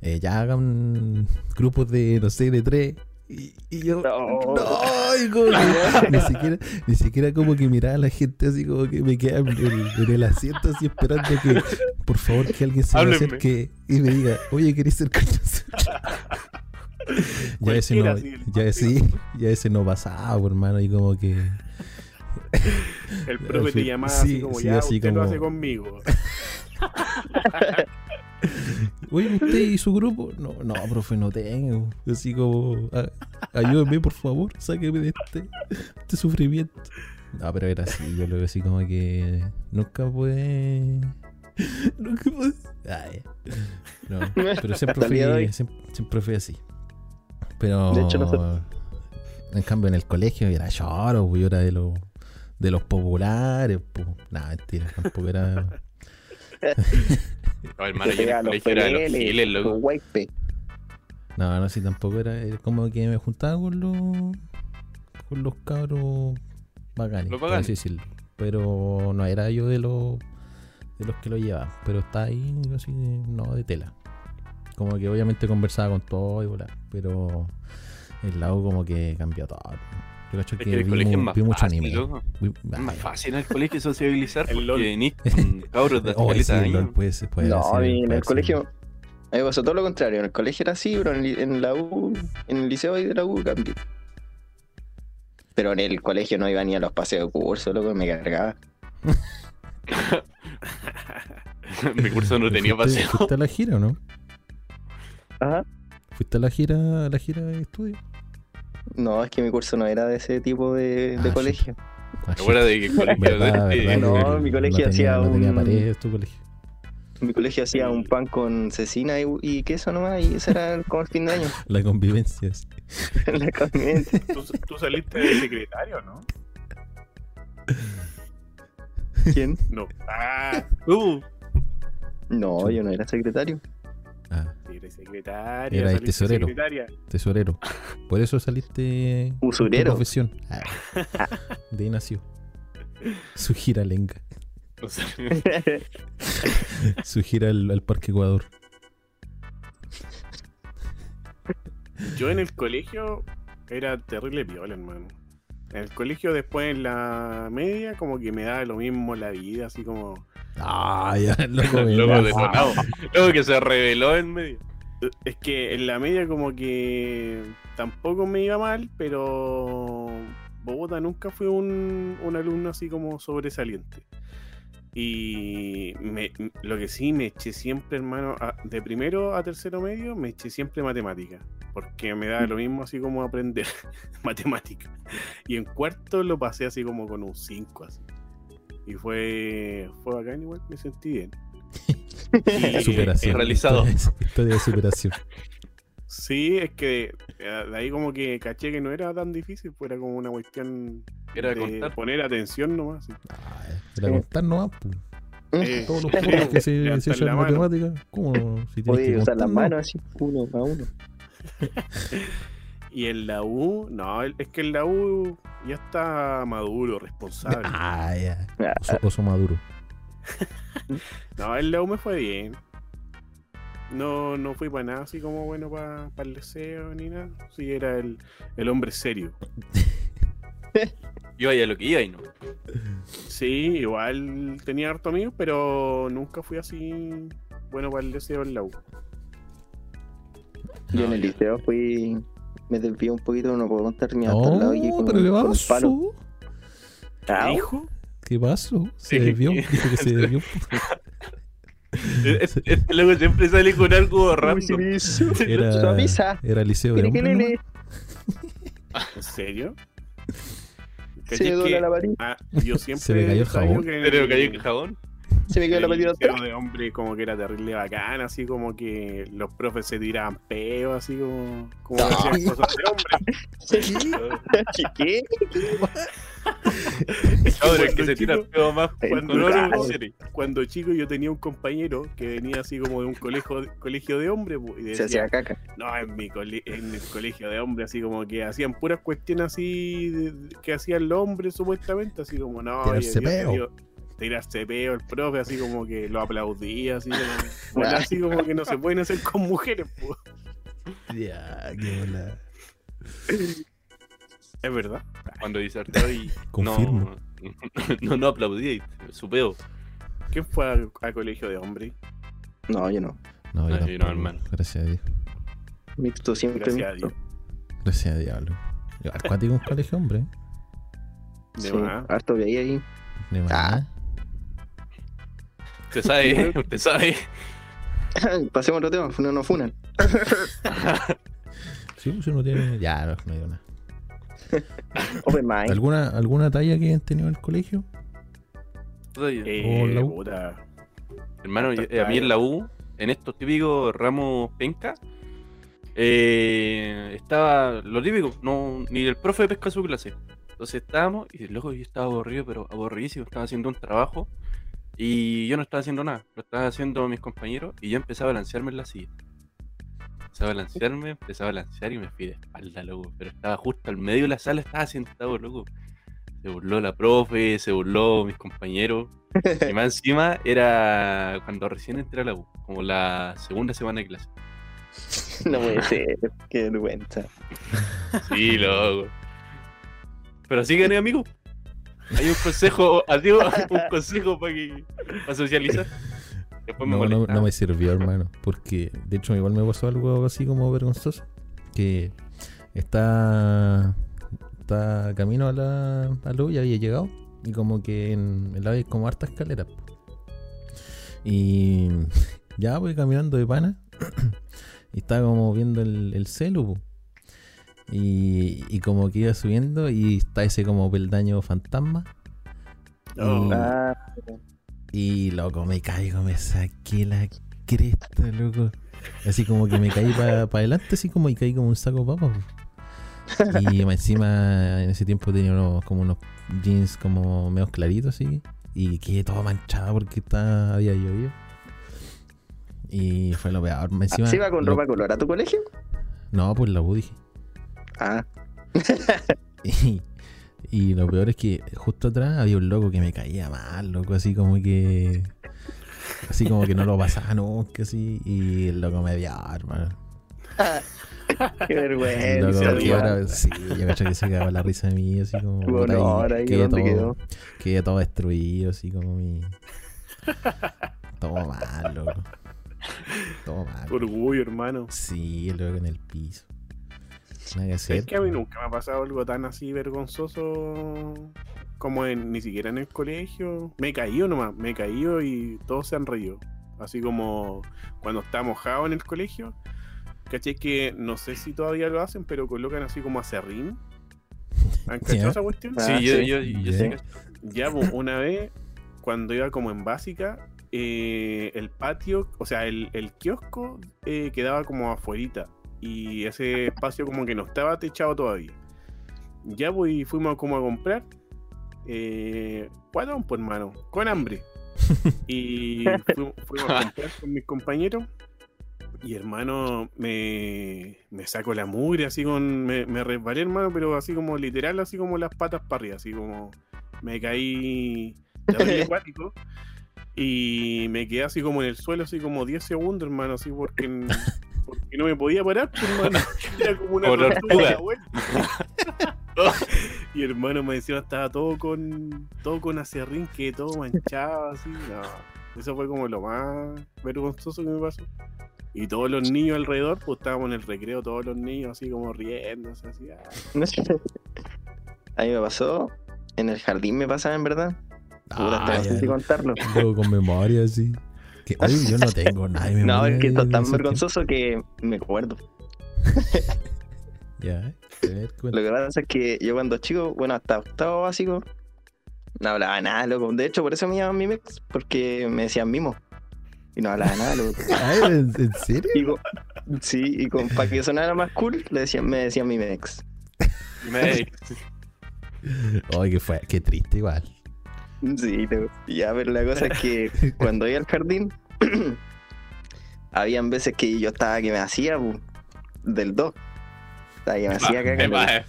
eh, ya hagan grupos de, no sé, de tres. Y, y yo, No. no, y como que ni siquiera, ni siquiera como que miraba a la gente así como que me quedaba en el, en el asiento así esperando que, por favor, que alguien se me acerque y me diga, oye, ¿querés ser con nosotros? ya ese no, ya sí, ya ese no pasaba, hermano, y como que... El profe te Sí, llamaba sí, así como sí, ya, así usted lo como- hace conmigo. Oye, ¿usted y su grupo? No, no, profe, no tengo. Así como, "Ah, ayúdeme, por favor, sáqueme de este, este sufrimiento. No, pero era así, yo lo veo así como que nunca pude. Nunca pude. Ay, no, pero siempre fui, siempre, siempre fui así. Pero. De hecho, nosotros- En cambio, en el colegio era choro, pues, yo era de los, de los populares. Pues. Nada, mentira, tampoco era. No, hermano, yo era de los giles, loco. No, no, sí, tampoco era, era como que me juntaba con los con los cabros bacanes, Los bacanes. así decirlo. Pero no era yo de los de los que lo llevaban, pero está ahí así no de tela. Como que obviamente conversaba con todo y volar, pero el lado como que cambió todo. Yo cacho que, que el vi, colegio es mu- más vi mucho fácil, anime. loco. Vi- Es más ay, fácil en el colegio sociabilizar El LOL. con cabros de oh, sí, el LOL años. puede ser- puede No, ser- en puede el ser. colegio. Me pasó todo lo contrario. En el colegio era así, pero en, en la U, en el liceo y de la U cambié. Pero en el colegio no iba ni a los paseos de curso, loco, me cargaba. Mi curso no tenía ¿Fuiste- paseo. ¿Fuiste a la gira o no? Ajá. ¿Fuiste a la gira, a la gira de estudio? No, es que mi curso no era de ese tipo de, de Ah, colegio. Ah, ¿Te acuerdas de que colegio ¿Verdad, de- verdad? No, que mi colegio no tenía, hacía no tenía un- paredes tu colegio. Mi colegio hacía un pan con cecina y, y queso nomás, y ese era como el fin de año. La convivencia. sí. la convivencia. ¿Tú, tú saliste de secretario, ¿no? ¿Quién? No. Ah, Uh, No, yo no era secretario. Ah, secretaria. Era el saliste tesorero. secretaria. tesorero. Por eso saliste. Usurero. profesión. Ah, de ahí nació. Su gira lenga. Su gira al, al Parque Ecuador. Yo en el colegio era terrible viola, hermano. En el colegio, después en la media, como que me daba lo mismo la vida, así como. Ah, ya, loco. Loco detonado. Loco que se reveló en medio. Es que en la media, como que tampoco me iba mal, pero. Bogotá nunca fue un, un alumno así como sobresaliente. Y me- lo que sí me eché siempre, hermano, a- de primero a tercero medio, me eché siempre matemática. Porque me da lo mismo así como aprender matemática. Y en cuarto lo pasé así como con un 5 así. Y fue, fue bacán igual, me sentí bien. Y, Superación. eh, realizado. Historia, historia de superación. Sí, es que eh, de ahí como que caché que no era tan difícil, pues era como una cuestión Era de contar. poner atención nomás. sí. Ah, era contar nomás. pues. Eh, Todos los juegos que se, se echan matemáticas. ¿Cómo? Si tienes que usar las manos así, uno a uno. Y en la U, no, el- es que en la U ya está maduro, responsable. Ah, ya. Ah, Oso, oso maduro. No, en la U me fue bien. No, no fui para nada así como bueno para el deseo ni nada. Sí, era el, el hombre serio. Yo a lo que iba y no. Sí, igual tenía harto amigos, pero nunca fui así bueno para el deseo en la U. Yo en el liceo fui. Me desvié un poquito, no puedo contar mi lado y Oh, con, pero ¿qué con un pasó? ¿Hijo? ¿Qué pasó? Se Sí. desvió. Dijo que se desvió. Este loco siempre sale con algo random. Era, era liceo de ¿no? Piripirili. ¿En serio? Se ¿Cachai me que- la ah, yo siempre Se me cayó el jabón. que Pero el- cayó el jabón. Se me quedó la liceo atrás. de hombre como que era terrible bacán, así como que los profes se tiraban peos, así como, como No. que hacían cosas de hombre. ¿Qué? Ahora es que Cuando se tira peo más El cuando no serie. Cuando chico yo tenía un compañero que venía así como de un colegio, colegio de hombres pues, y Se decía, hacía caca. no, en, mi cole- en el colegio de hombres, así como que hacían puras cuestiones así de- que hacían los hombres supuestamente, así como, no, Tirarse yo- yo- peo. yo- tirarse peo, el profe, así como que lo aplaudía, así como, bueno, así como que no se pueden hacer con mujeres. Ya, qué bola. Es verdad. Cuando disertaba y Confirmo. no, no, no aplaudí, su peo. ¿Quién fue al, al colegio de hombres? No, yo no. No, yo yo no, hermano. Gracias a Dios. Mixto siempre Gracias a mixto. Dios. Gracias a diablo. Acuático un colegio, hombre. De Sí, más. harto que hay ahí. De más. Ah. Usted sabe, usted sabe. Pasemos a otro tema, no nos funan. Sí, pues uno tiene. Ya, no, no digo nada. Open mind. ¿Alguna, ¿Alguna talla que hayan tenido en el colegio? Eh, U. puta. Hermano, yo- eh, a mí en la U, en estos típicos ramos penca, eh, estaba lo típico, no, ni el profe pesca su clase. Entonces estábamos y luego yo estaba aburrido, pero aburridísimo, estaba haciendo un trabajo y yo no estaba haciendo nada, lo estaban haciendo mis compañeros y yo empecé a balancearme en la silla. Empecé a balancearme, empecé a balancear y me fui de espalda, loco. Pero estaba justo al medio de la sala, estaba sentado, loco. Se burló la profe, se burló mis compañeros. Y más encima era cuando recién entré a la U, como la segunda semana de clase. No puede ser. Qué vergüenza. Sí, loco. Pero así gané, amigo. Hay un consejo, así, un consejo para que para socializar. Después me No, no, me sirvió, hermano. Porque de hecho, igual me pasó algo así como vergonzoso. Que está. Está camino a la, a la ya había llegado. Y como que en el lado hay como harta escalera. Y ya voy caminando de pana. y estaba como viendo el, el celu. Y, y como que iba subiendo y está ese como peldaño fantasma. Oh. Y- Ah, y loco, me caigo, me saqué la cresta, loco. Así como que me caí para adelante, así como y caí como un saco papas. Y encima en ese tiempo tenía unos, como unos jeans como medio claritos así. Y quedé todo manchado porque estaba, había llovido. Y fue lo peor. Encima, ¿Se iba con lo- ropa color a tu colegio? No, pues la U dije. Ah, Y, y lo peor es que justo atrás había un loco que me caía mal, loco, así como que. Así como que no lo pasaba nunca, así. Y el loco me odiaba, hermano. qué vergüenza. loco que ahora, sí, yo cacho que se cagaba la risa de mí, así como. Ahí, quedé ¿dónde todo, quedó? quedé todo destruido, así como mi. Todo mal, loco. Todo mal. Orgullo, hermano. Sí, el loco en el piso. Nada que hacer. Es que a mí nunca me ha pasado algo tan así vergonzoso como en, ni siquiera en el colegio. Me he caído nomás, me he caído y todos se han reído. Así como cuando está mojado en el colegio. ¿Cachai? Que no sé si todavía lo hacen, pero colocan así como acerrín. ¿Han cachado esa cuestión? Ah, Sí, yo, sí. yo, yo Ya. sé que Ya, pues, una vez, cuando iba como en básica, eh, el patio, o sea, el, el kiosco eh, quedaba como afuerita. Y ese espacio como que no estaba techado todavía. Ya, pues, fuimos como a comprar. Eh, pues, hermano, con hambre. Y fuimos, fuimos a comprar con mis compañeros. Y hermano, me, me saco la mugre, así con. Me, me resbalé, hermano, pero así como literal, así como las patas para arriba, así como me caí acuático. Y me quedé así como en el suelo, así como 10 segundos, hermano, así porque, porque no me podía parar, pues, hermano. Era como una tortuga tortuga. de la vuelta. Y hermano, me decía, estaba todo con todo con acerrín, que todo manchado, así. No, eso fue como lo más vergonzoso que me pasó. Y todos los niños alrededor, pues estábamos en el recreo, todos los niños así como riéndose, así. ah. A mí me pasó, en el jardín me pasaba en verdad. Ah, hasta no sé ya. si contarlo. Luego con memoria, así. Que, yo no tengo nada memoria. No, es que esto es tan vergonzoso que me acuerdo. Ya. Lo que pasa es que yo cuando chico, bueno, hasta octavo básico, no hablaba nada, loco. De hecho, por eso me llaman Mimex, porque me decían mimo. Y no hablaba nada, loco. Ay, ¿en, en serio? Y con- sí, y con, para que sonara más cool, le decían, me decían Mimex. Me- Ay, que fue, qué triste igual. Sí, ya, pero la cosa es que cuando iba al jardín, habían veces que yo estaba que me hacía del 2. Estaba que me hacía caca. Va-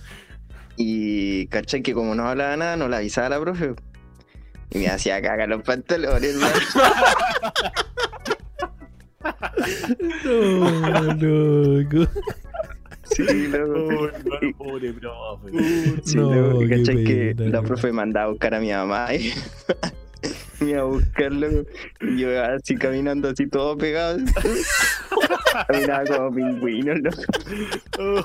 Y caché que como no hablaba nada, no le avisaba a la profe. Y me hacía caca los pantalones, hermano. No, loco. Sí, loco. Hermano, pobre profe. Sí, No, loco. Y qué caché que la profe mandaba a buscar a mi mamá y me iba a buscarlo. Y yo así caminando así todo pegado. Caminaba como pingüino, loco.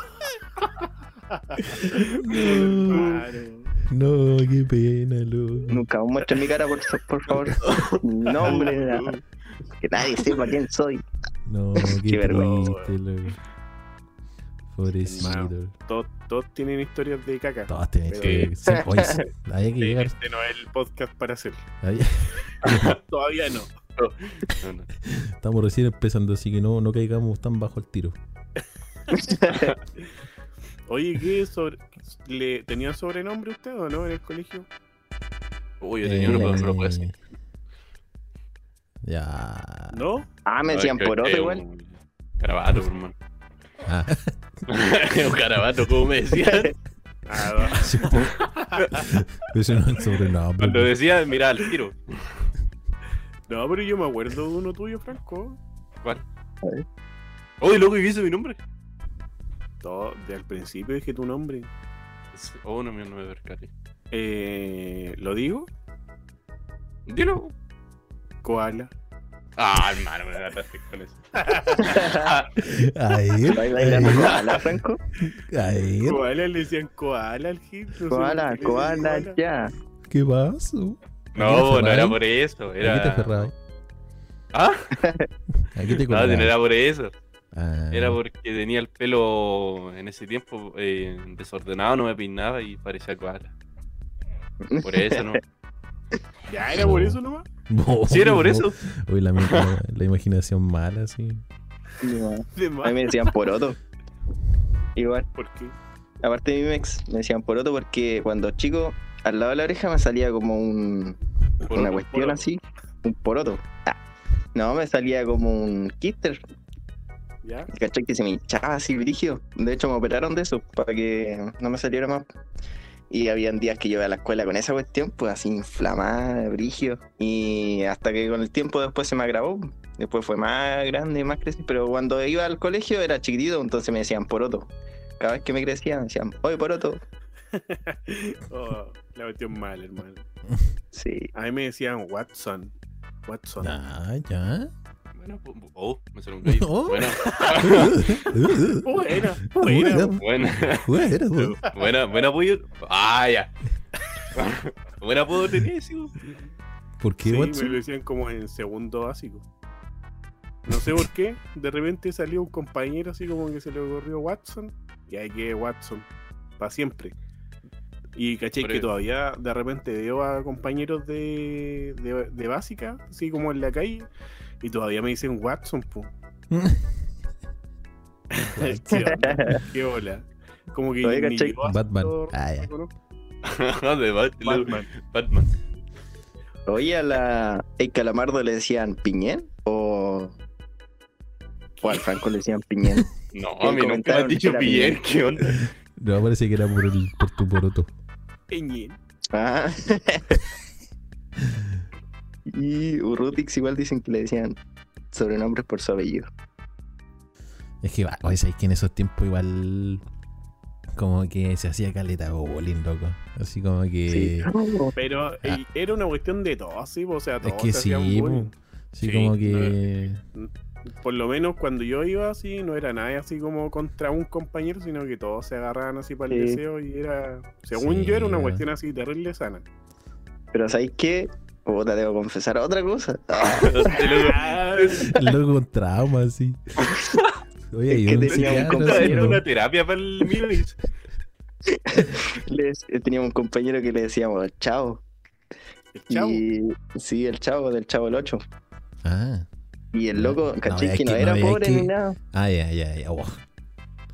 No, no, qué pena, loco. Nunca os muestre mi cara, por, por favor. Mi nombre, nada. que nadie sepa quién soy. No, Qué qué vergüenza. triste, loco. Pobrecito. Todos, todos tienen historias de caca. Todas tienen Pero- que sí, oye, sí, hay que Sí, llegar. Este no es el podcast para hacerlo. hay- Todavía no. No, no. Estamos recién empezando, así que no, no caigamos tan bajo el tiro. Oye, ¿qué sobre... ¿Le tenía sobrenombre usted o no en el colegio? Uy, yo tenía uno, pero no lo puedo decir. Eh, Ya. ¿No? Ah, me No, decían creo poroto que igual. un Carabato, hermano. Ah, un carabato, como me decían. Ah. Ese no es sobrenombre. Cuando decía, mira al tiro. no, pero yo me acuerdo de uno tuyo, Franco. ¿Cuál? A ver. Uy, loco, ¿y hizo mi nombre? Todo, de al principio dije tu nombre. Oh, no me, no me percaté. Eh, ¿Lo digo? Dilo. Koala. Ah, hermano, me mataste con eso. Ahí, ¿Vais bailando koala, Franco? ahí. Koala le decían koala al hit. Koala, koala, ya. ¿Qué pasó? No, no era por eso. ¿A Era... qué te? ¿Ah? ¿A qué te No, no era por eso. Ah, Era porque tenía el pelo en ese tiempo eh, desordenado, no me peinaba y parecía koala. Por eso, ¿no? Ya era por eso nomás. no, Sí, era por no. eso. Uy, la, la, la imaginación mala, sí. De A mí me decían poroto. Igual, ¿Por qué? aparte de mi ex, me decían poroto porque cuando chico, al lado de la oreja me salía como un, una cuestión así, un poroto. Ah, No, me salía como un kister, ¿Ya? ¿cachai? Que se me hinchaba así brígido. De hecho, me operaron de eso para que no me saliera más. Y habían días que yo iba a la escuela con esa cuestión, pues así inflamada, brígido. Y hasta que con el tiempo después se me agravó. Después fue más grande, más crecido. Pero cuando iba al colegio era chiquitito, entonces me decían poroto. Cada vez que me crecía me decían, oye, poroto. Oh, la cuestión mal, hermano. Sí. A mí me decían Watson. Watson. Ah, ya. Bueno, oh, me salió un gallo. Oh. Buena, Buena, Buena, buena. buena, buena, buena. buena, buena. Ah, ya. Buen apodo tenés, sí, ¿Por qué, Sí, me lo decían como en segundo básico. No sé por qué, de repente salió un compañero así como que se le ocurrió Watson, y ahí que Watson, para siempre. Y caché Pero- que todavía de repente veo a compañeros de, de, de básica, así como en la calle, y todavía me dicen Watson, po. ¿Qué hola? Como que Todavía ni yo Batman. Ah, ya. de Bat- Batman. Batman. Oye, a la el calamardo le decían piñén o. O al Franco le decían piñén. No, a mí nunca me han dicho bien. ¿qué onda? No, parece que era por, el, por tu poroto. Eñe. Ah. Y Urrutix igual dicen que le decían sobrenombres por su apellido. Es que, va, oye, sabéis que en esos tiempos igual como que se hacía caleta bullying, loco. Así como que... Pero Ah. era una cuestión de todo, sí, o sea, es todos que se sí, po. sí, Sí, como que... Por lo menos cuando yo iba así, no era nada así como contra un compañero, sino que todos se agarraban así para el Sí. deseo y era, según Sí, yo, era una cuestión así terrible sana. Pero ¿sabéis qué? Puta, debo confesar otra cosa. El loco con trauma, así. Oye, Es que un tenía un compañero- ¿no? una terapia para el eh, teníamos un compañero que le decíamos chao. el chavo. Y sí, el chavo del chavo el 8. Ah, Y el loco, No, caché es que no que- era pobre que- ni nada. ah, ya, ya, ya. oh.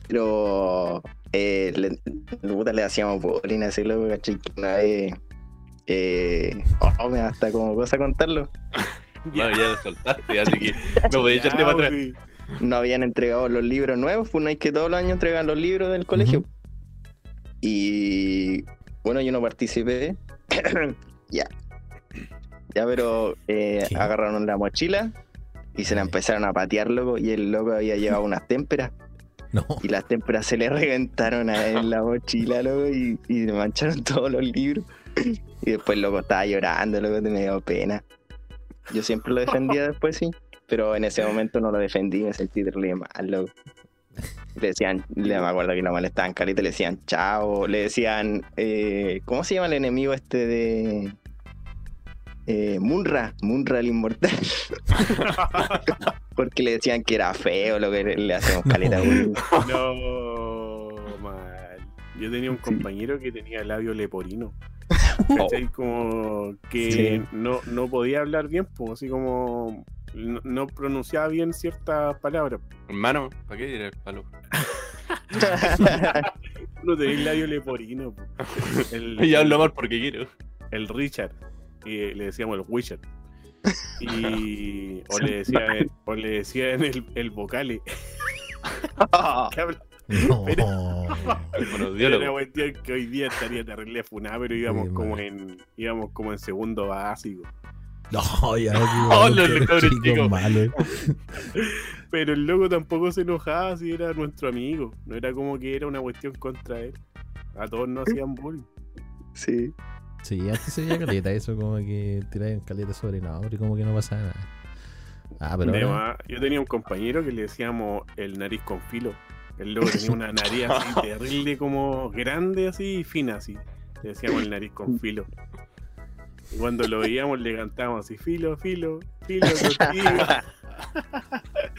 Pero eh, le, puta, le hacíamos bullying así, loco, caché que una vez. Eh, oh, me da hasta como cosa contarlo. No, ya lo soltaste, así que no podía Ya, echarte para atrás. sí. No habían entregado los libros nuevos, pues no hay que todos los años entregan los libros del colegio. Y bueno, yo no participé. ya. Ya, pero eh, agarraron la mochila y se la empezaron a patear, loco. Y el loco había llevado unas témperas. No, Y las témperas se le reventaron a él en la mochila, loco. Y, y le mancharon todos los libros. Y después loco estaba llorando, loco, me dio pena. Yo siempre lo defendía después, sí. Pero en ese momento no lo defendí, me sentí terrible mal, loco. Le decían, le me acuerdo que lo molestaban carita, le decían chao, le decían, eh, ¿cómo se llama el enemigo este de eh, Munra? Munra el inmortal. Porque le decían que era feo, lo que le, hacemos caleta. No. No. Yo tenía un compañero que tenía labio leporino. Oh. ¿Cachai? Como que Sí. no, no podía hablar bien, pues así como no, no pronunciaba bien ciertas palabras. Hermano, ¿para qué era el palo? No tenía el labio leporino. po. El, Y hablo mal porque quiero. el Richard. Y le decíamos el Witcher. Y o le decían, o le decían el, el vocale. Que habla- no. Bueno, Era diálogo. una cuestión que hoy día estaría terrible funada, pero íbamos Sí, como man. en íbamos como en segundo básico. No, ya, Oh, malo, los cabros chico chicos. malo. Pero el loco tampoco se enojaba si era nuestro amigo. No era como que era una cuestión contra él. A todos nos hacían bullying. sí. Sí, antes se veía caleta eso, como que tiraban caleta sobre nombre y como que no pasaba nada. Ah, pero De ahora, más, yo tenía un compañero que le decíamos el nariz con filo. El loco tenía una nariz así terrible, como grande así y fina así. Le decíamos el nariz con filo. Y cuando lo veíamos le cantábamos así, filo, filo, filo contigo.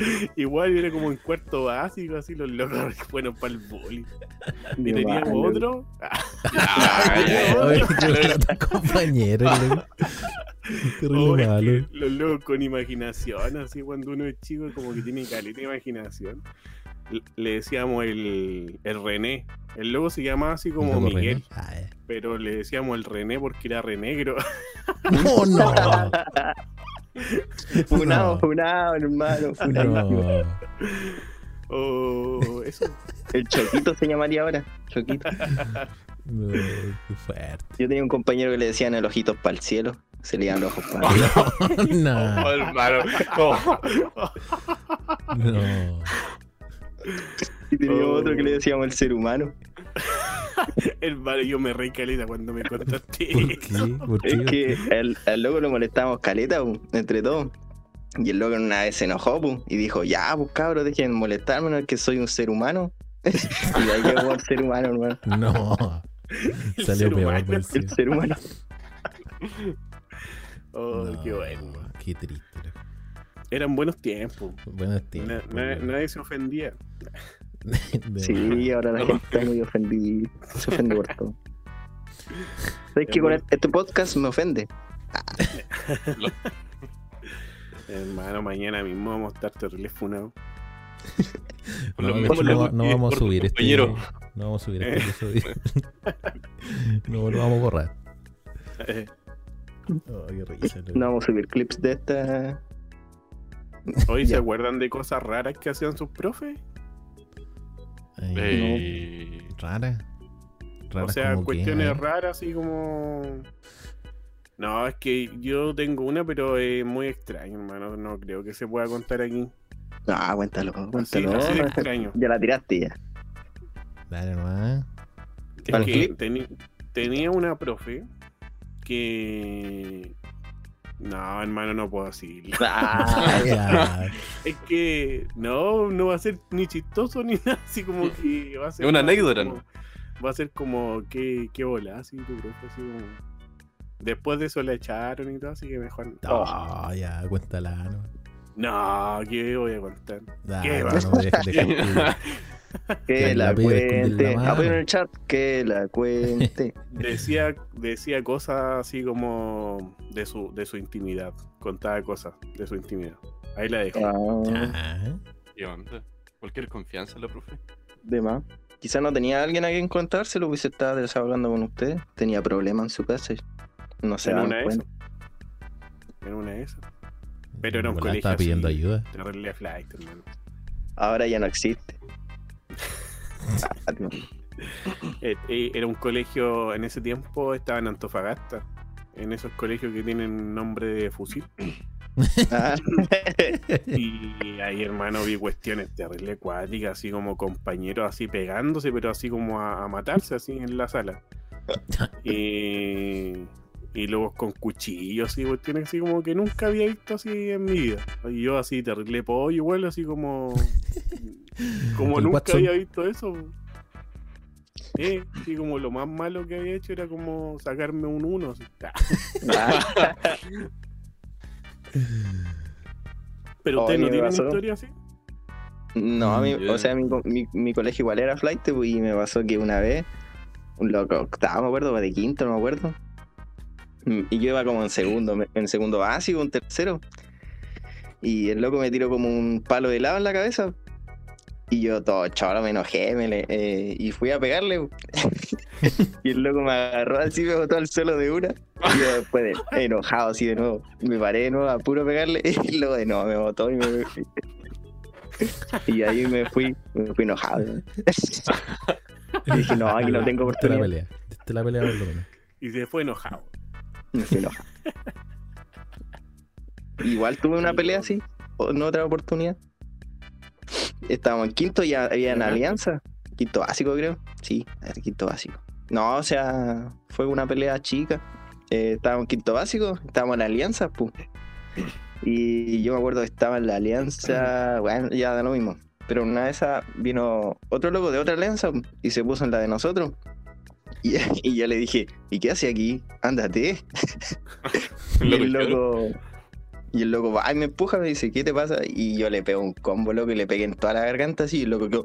Igual era como en cuarto básico, así los locos fueron para el boli. Y teníamos otro. Compañero, los locos con imaginación, así cuando uno es chico, como que tiene caleta de imaginación. Le- decíamos el, el René. El loco se llamaba así como Miguel, René. Ah, eh. pero le decíamos el René porque era renegro. No, no. Funado, No. funado, hermano, funado. No. Oh, eso. El Choquito se llamaría ahora. Choquito. No, qué fuerte. Yo tenía un compañero que le decían el ojitos para el cielo. Se le iban los ojos para arriba. No, Oh, hermano. Oh. no. Y tenía Oh. otro que le decíamos el ser humano. Hermano, yo me reí caleta cuando me contaste. ¿Por qué? ¿Por Es que al, al loco lo molestábamos caleta, entre todos. Y el loco una vez se enojó, y dijo, ya, pues cabros, dejen de molestarme, no es que soy un ser humano. y ahí llegó el ser humano, hermano. No. El Salió ser peor, humano. pues, El ser humano. Oh, No, qué bueno. Qué triste. Eran buenos tiempos. Buenos tiempos. na- nadie se ofendía. Sí, ahora la gente está muy ofendida. Se ofende por todo. ¿Sabes que con este podcast me ofende? Hermano, mañana mismo vamos a estar terrible funados. Lo No, vamos a subir este. compañero. No vamos a subir este episodio. no lo vamos a borrar. Oh, qué risa, loco. No vamos a subir clips de esta. Hoy se acuerdan de cosas raras que hacían sus profes. Ay, Eh, Rara. Rara o sea, como que, cuestiones ¿eh? raras, así como. No, es que yo tengo una, pero es muy extraña, hermano. No creo que se pueda contar aquí. Ah, cuéntalo, cuéntalo. así de extraño. Ya la tiraste ya. Dale nomás. Es ¿Al que tenía una profe que. No, hermano, no puedo decirlo. Ah. Es que no, no va a ser ni chistoso ni nada, así como que va a ser. Es una anécdota, ¿no? Va a ser como que, que bola, así tu profe, así como. Después de eso la echaron y todo, así que mejor. no. No, ya, cuéntala, ¿no? No, ¿qué voy a contar? Da, ¿Qué no, va? no, que La cuente. la mano. Apoyo en el chat, que la cuente. Decía, decía cosas así como de su, de su intimidad. Contaba cosas de su intimidad. Ahí la dejo. Ah. ¿Qué onda? Cualquier confianza en la profe. de más. Quizá no tenía alguien a quien contárselo, pues se estaba desahogando con usted. Tenía problemas en su casa. y No se en dan una de cuenta. esas. En una de esas. Pero era un colegio Estaba pidiendo así. ayuda. Flight. Ahora ya no existe. Era un colegio, en ese tiempo estaba en Antofagasta. En esos colegios que tienen nombre de fusil. Ah. Y ahí, hermano, vi cuestiones terrible acuáticas, así como compañeros así pegándose, pero así como a, a matarse así en la sala. Y, y luego con cuchillos y cuestiones así como que nunca había visto así en mi vida. Y yo así terrible pollo, igual así como... Como nunca Watson. había visto eso. Eh, así como lo más malo que había hecho era como sacarme un uno. así. Ah, Pero ustedes Oye, no me tienen pasó. historia así. No, a mí, Mm, o sea, mi, mi, mi colegio igual era flight pues, y me pasó que una vez, un loco, octavo, me acuerdo, o de quinto, no me acuerdo. Mm, Y yo iba como en segundo, en segundo básico, un tercero. Y el loco me tiró como un palo de helado en la cabeza. Y yo todo chaval me enojé me le- eh, y fui a pegarle. y el loco me agarró así, me botó al suelo de una. Y yo después de, enojado así de nuevo, me paré de nuevo a puro pegarle. Y luego de nuevo me botó y me, y ahí me fui, me fui enojado. Dije, no, aquí no tengo Diste la oportunidad. pelea. Diste la pelea por lo menos. Y se fue enojado. Me fui enojado. Igual tuve una pelea así, o- en otra oportunidad. Estábamos en quinto y había Ajá. alianza. Quinto básico, creo. Sí, quinto básico. No, o sea, fue una pelea chica. Eh, estábamos en quinto básico, estábamos en alianza, pum. Y yo me acuerdo que estaba en la alianza, bueno, ya da lo mismo. Pero una de esas vino otro loco de otra alianza y se puso en la de nosotros. Y, y yo le dije, ¿y qué hace aquí? Ándate. Y el loco, y el loco va y me empuja, me dice, ¿qué te pasa? Y yo le pego un combo, loco, y le pegué en toda la garganta así, y el loco quedó,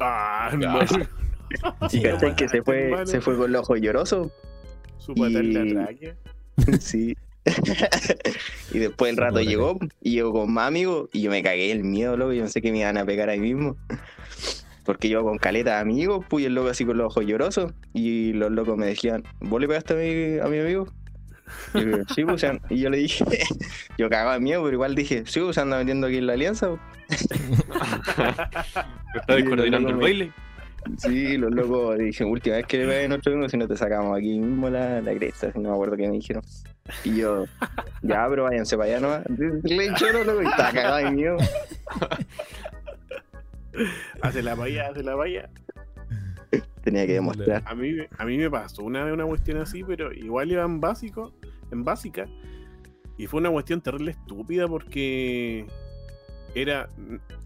Ah, Ya. hermano. y cachai que se fue, se fue con los ojos llorosos. Su patada en Y- la tráquea. Sí. y después el rato llegó, y llegó con más amigos, y yo me cagué el miedo, loco, yo pensé que me iban a pegar ahí mismo. Porque yo con caleta de amigos, pues y el loco así con los ojos llorosos, y los locos me decían, ¿vos le pegaste a mi, a mi amigo? Y yo, sí, pues, y yo le dije, yo cagaba de miedo, pero igual dije, sí, pues se anda metiendo aquí en la alianza. pues". ¿Estás Y el baile? Sí, los locos dije, última vez que a nuestro amigo, si no te sacamos aquí mismo la, la cresta, si no me acuerdo qué me dijeron. Y yo, ya, pero váyanse para allá nomás. Le echó loco y estaba cagado de miedo. Hace la valla, hace la valla. Tenía que demostrar. A mí, a mí me pasó una vez una cuestión así, pero igual iba en básico, en básica. Y fue una cuestión terrible estúpida porque era,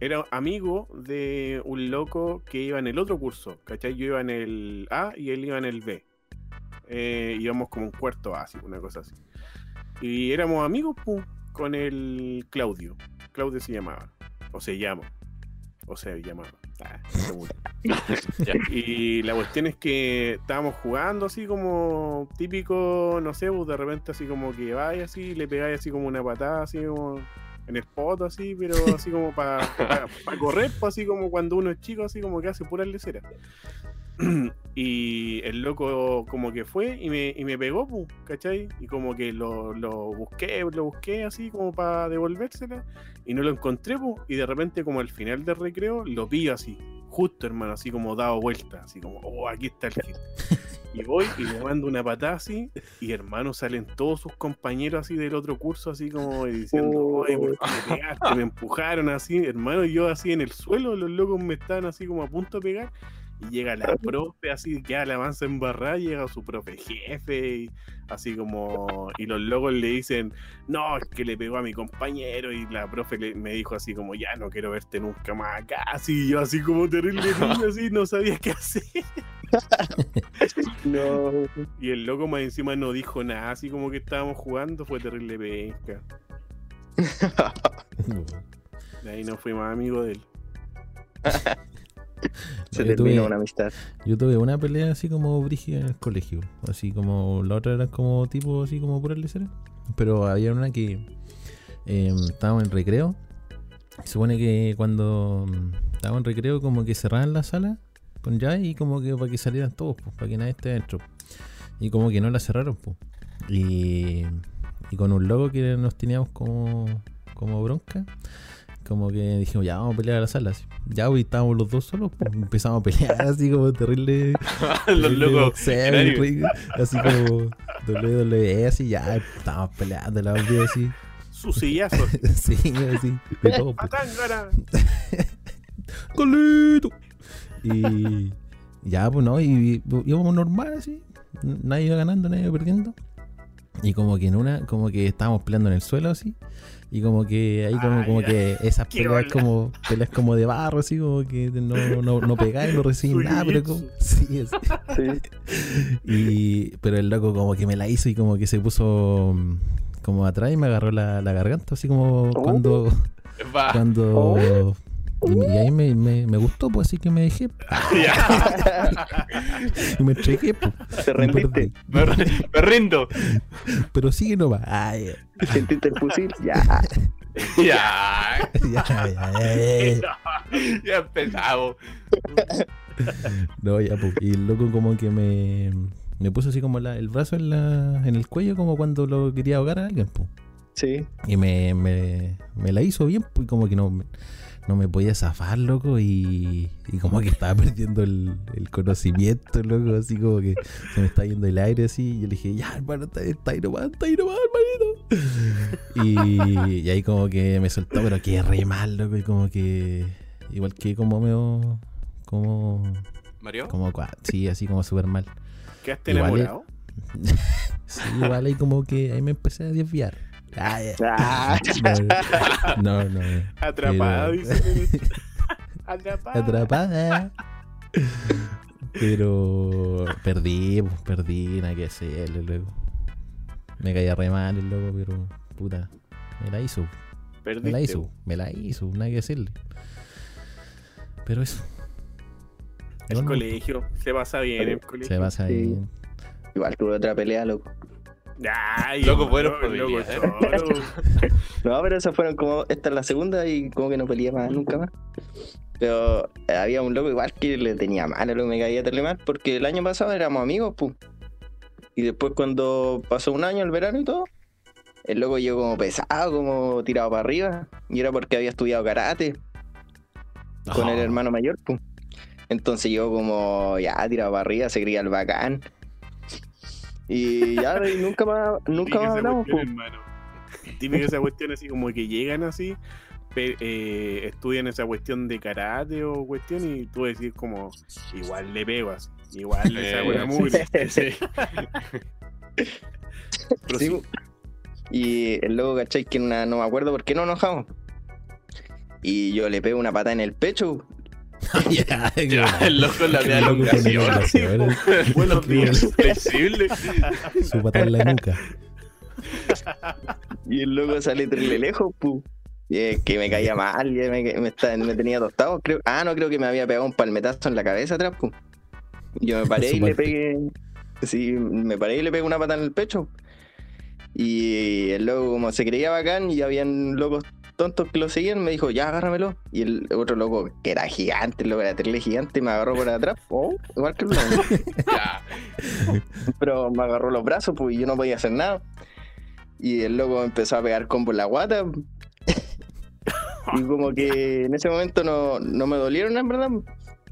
era amigo de un loco que iba en el otro curso, ¿cachai? Yo iba en el A y él iba en el B. Eh, íbamos como un cuarto básico, una cosa así. Y éramos amigos con el Claudio. Claudio se llamaba, o se llama, o se llamaba. Y la cuestión es que estábamos jugando así como típico, no sé, pues de repente así como que vaya así, le pegáis así como una patada así como en el poto así, pero así como para correr, pues así como cuando uno es chico, así como que hace pura lecera. y el loco como que fue y me, y me pegó, ¿cachai? Y como que lo, lo busqué, lo busqué así como para devolvérsela y no lo encontré, y de repente como al final del recreo lo pillo así, justo hermano, así como dado vuelta, así como, oh, aquí está el hit. Y voy y le mando una patada así, y hermano salen todos sus compañeros así del otro curso, así como diciendo, oye, ¿por qué me pegaste? Me empujaron así, hermano, y yo así en el suelo, los locos me estaban así como a punto de pegar. Y llega la profe, así que ya la avanza en barra, llega su profe jefe, y así como, y los locos le dicen, no, es que le pegó a mi compañero, y la profe le- me dijo así como, ya no quiero verte nunca más acá, así, yo así como terrible niño, así, no sabía qué hacer. No. Y el loco más encima no dijo nada, así como que estábamos jugando, fue terrible pesca. De ahí no fui más amigo de él. Se Yo terminó tuve- una amistad. Yo tuve una pelea así como brígida en el colegio. Así como la otra era como tipo así como pura lecera. Pero había una que eh, estábamos en recreo. Se supone que cuando mm, estábamos en recreo como que cerraban la sala con llave y como que para que salieran todos, pues, para que nadie esté adentro. Y como que no la cerraron, pues. Y, y con un loco que nos teníamos como, como bronca. Como que dijimos, ya vamos a pelear a la sala. así. Ya, güey, estábamos los dos solos, pues empezamos a pelear así como terrible. Los locos. así como WWE, así ya estábamos peleando la vida así. Su sillazo. sí, así, de todo, pues. ¡Golito! Y ya, pues no, y íbamos normal así. Nadie iba ganando, nadie iba perdiendo. Y como que en una, como que estábamos peleando en el suelo así. Y como que ahí como, Ah, como que esas Qué peleas como peleas como de barro así, como que no, no, no pegáis, no recibís nada, pero como. Sí. Sí. Y, pero el loco como que me la hizo y como que se puso mm, como atrás y me agarró la, la garganta, así como Oh. cuando... Va. cuando y, y ahí me, me, me gustó, pues así que me dejé Ya. y me entregué. Pues, Te rendiste. Me, me rindo. Pero sigue nomás. Ay, Sentiste el fusil. Ya. Ya. ya, ya, ya, ya. Ya empezamos. No, ya, pues. Y el loco como que me, me puso así como la- el brazo en, la, en el cuello como cuando lo quería ahogar a alguien, pues. Sí. Y me, me, me la hizo bien, pues como que no, me- no me podía zafar, loco, y, y como que estaba perdiendo el, el conocimiento, loco, así como que se me está yendo el aire así, y yo le dije, ya, hermano, está, está ahí nomás, está ahí nomás, hermanito. Y, y ahí como que me soltó, pero quedé re mal, loco, y como que, igual que como me, como, ¿Mario? como, sí, así como súper mal. ¿Quedaste Igual es- enamorado? Sí, igual ahí como que ahí me empecé a desviar. Ah. Ah. No, no, no. Atrapada, Pero- dice. Atrapada. Atrapada. Pero perdí, pues, perdí, nada que hacerle, luego. Me caía re mal el loco, pero puta, me la hizo, Perdiste. me la hizo, me la hizo, nada que hacerle. Pero eso. El No, no, colegio. Se pasa bien el Se colegio. basa Sí. ahí. Igual tuve otra pelea, loco. Ay, Loco, bueno, bueno, loco, ¿eh? No, pero esas fueron como. Esta es la segunda y como que no peleé más nunca más. Pero eh, había un loco igual que le tenía mal, lo me caía terrible mal, porque el año pasado éramos amigos, pu. Y después cuando pasó un año, el verano y todo, el loco llegó como pesado, como tirado para arriba. Y era porque había estudiado karate con el Oh. hermano mayor, pu. Entonces yo como ya tirado para arriba, se creía el bacán. Y ya y nunca más, nunca más esa hablamos, cuestión, pu. hermano. Típica esa cuestión así como que llegan así, eh, estudian esa cuestión de karate o cuestión y tú decís como, igual le pego así, igual le saco la Eh, mugre. Sí. Pero Sí, sí, po. Y el loco, ¿cachai? Que una, no me acuerdo por qué no nos enojamos. Y yo le pego una pata en el pecho. Ya, Ya, el loco la elongación, buenos días. Flexible. Su pata en la nuca. Y el loco sale terrible lejos, pu. Y es que me caía mal, ya me, me, está- me tenía tostado. Creo, ah, no, creo que me había pegado un palmetazo en la cabeza atrás, pu. Yo me paré y le pegué. Sí, me paré y le pegué una pata en el pecho. Y el loco, como se creía bacán y habían locos tontos que lo seguían, me dijo, ya agárramelo. Y el otro loco, que era gigante, el loco era terrible gigante, me agarró por atrás. Oh, igual que el pero me agarró los brazos, pues y yo no podía hacer nada. Y el loco empezó a pegar combo en la guata. y como que en ese momento no, no me dolieron, en verdad.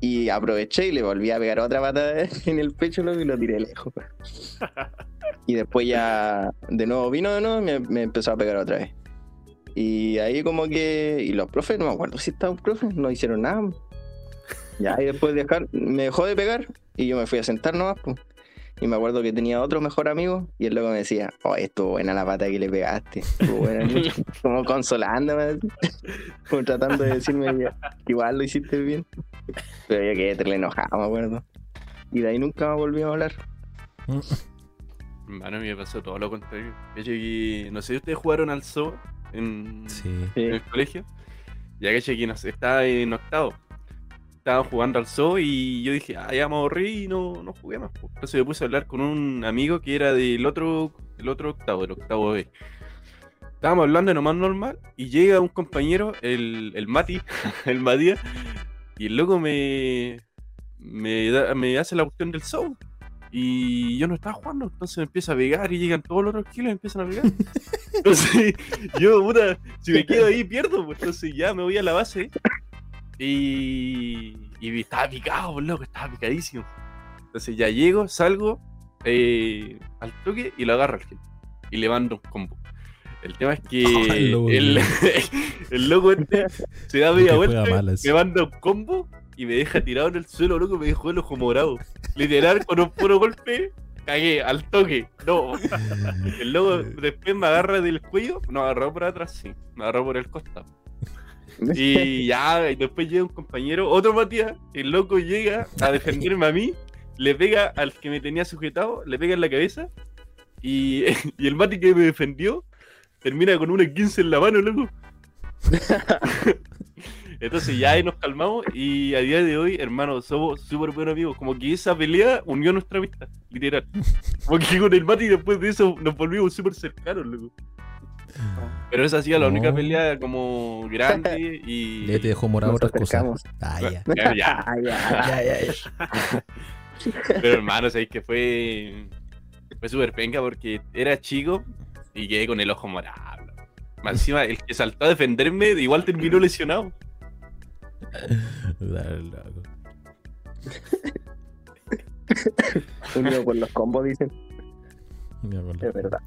Y aproveché y le volví a pegar otra patada en el pecho loco, y lo tiré lejos. Y después ya de nuevo vino de nuevo y me, me empezó a pegar otra vez. Y ahí como que... Y los profes, no me acuerdo si estaban profes, no hicieron nada. Ya, y después de dejar, me dejó de pegar y yo me fui a sentar nomás. po. Y me acuerdo que tenía otro mejor amigo y el loco me decía, oh, estuvo buena la pata que le pegaste. Como consolándome, como tratando de decirme igual lo hiciste bien. Pero yo quedé le enojado, me acuerdo. Y de ahí nunca me volví a hablar. Hermano, me pasó todo lo contrario. No sé si ustedes jugaron al zoo en, Sí. Sí. en el colegio. Ya que estaba en octavo. Estaban jugando al zoo y yo dije, ah, ya me aburrí y no, no jugué más. po. Entonces me puse a hablar con un amigo que era del otro, del otro octavo, del octavo B. Estábamos hablando de nomás normal y llega un compañero, el, el Mati, el Matías, y el loco me, me, da- me hace la cuestión del zoo. Y yo no estaba jugando, entonces me empieza a pegar y llegan todos los otros kilos y empiezan a pegar. Entonces, yo, puta, si me quedo ahí pierdo, pues entonces ya me voy a la base. Y, y estaba picado, por loco, estaba picadísimo. Entonces ya llego, salgo eh, al toque y lo agarro al gente. Y le mando un combo. El tema es que el, el loco este se da media vuelta, me manda un combo y me deja tirado en el suelo, loco, me dejó el ojo morado. Literal, con un puro golpe, cagué al toque. No. El loco después me agarra del cuello, no agarró por atrás, sí, me agarró por el costado. Y ya, y después llega un compañero, otro Matías, el loco llega a defenderme a mí, le pega al que me tenía sujetado, le pega en la cabeza, y, y el Mati que me defendió termina con una 15 en la mano, loco. Entonces ya ahí nos calmamos y a día de hoy, hermano, somos súper buenos amigos. Como que esa pelea unió nuestra amistad, literal. Como que con el Mati después de eso nos volvimos súper cercanos, loco. Pero esa ha sido la única pelea como grande y... Ya te dejó morado otras cosas. Ah, ya. Ya, ya. Ah, ya, ya, ya, ya. Pero hermano, sabéis que fue... Fue súper penca porque era chico y quedé con el ojo morado. Más encima, el que saltó a defenderme igual terminó lesionado. Dale, loco. Unido por los combos, dicen. Me acuerdo. Es verdad.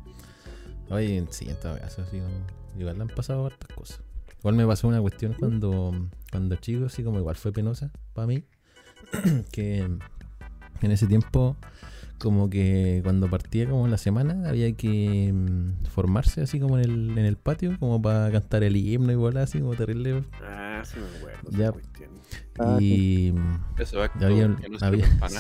Oye, sí, en todo caso, así como. Igual le han pasado hartas cosas. Igual me pasó una cuestión cuando, cuando chico, así como igual fue penosa para mí. que en ese tiempo, como que cuando partía como la semana, había que mm, formarse así como en el, en el patio, como para cantar el himno y volar así como terrible. Ah, sí me acuerdo. Ya. Ah, y mm, Eso va ya había,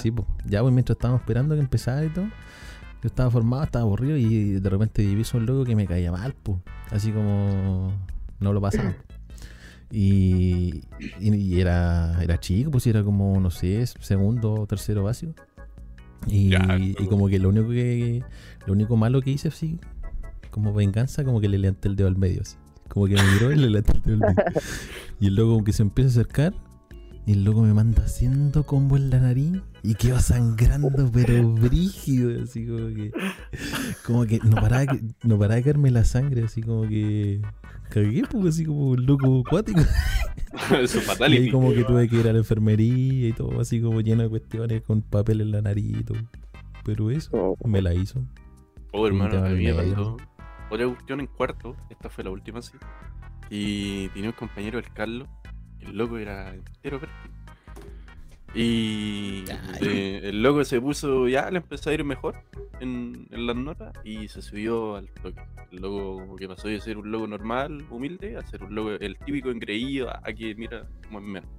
sí, po. ya pues mientras estábamos esperando que empezara y todo, yo estaba formado, estaba aburrido y de repente diviso un loco que me caía mal, pues. Así como no lo pasaba. Y, y- y era, era chico, pues era como, no sé, segundo o tercero básico. Y, Ya, y loco. como que lo único que lo único malo que hice así, como venganza, como que le levanté el dedo al medio así. Como que me miró y le levanté el dedo al medio. Y el loco como que se empieza a acercar y el loco me manda haciendo combo en la nariz y quedo sangrando, pero brígido, así como que. Como que no paraba, que- no paraba de caerme la sangre, así como que. Cagué, pues, así como un loco acuático. Su Y fatality. ahí como que tuve que ir a la enfermería y todo, así como lleno de cuestiones con papel en la nariz y todo. Pero eso Oh, me la hizo. Oh, hermano, a mí me pasó otra cuestión en cuarto. Esta fue la última, sí. Y tenía un compañero, el Carlos. El loco era entero fértil. Y eh, el loco se puso, ya le empezó a ir mejor en, en las notas y se subió al toque. El loco como que pasó de ser un loco normal, humilde, a ser un loco, el típico engreído, a que mira como es menos.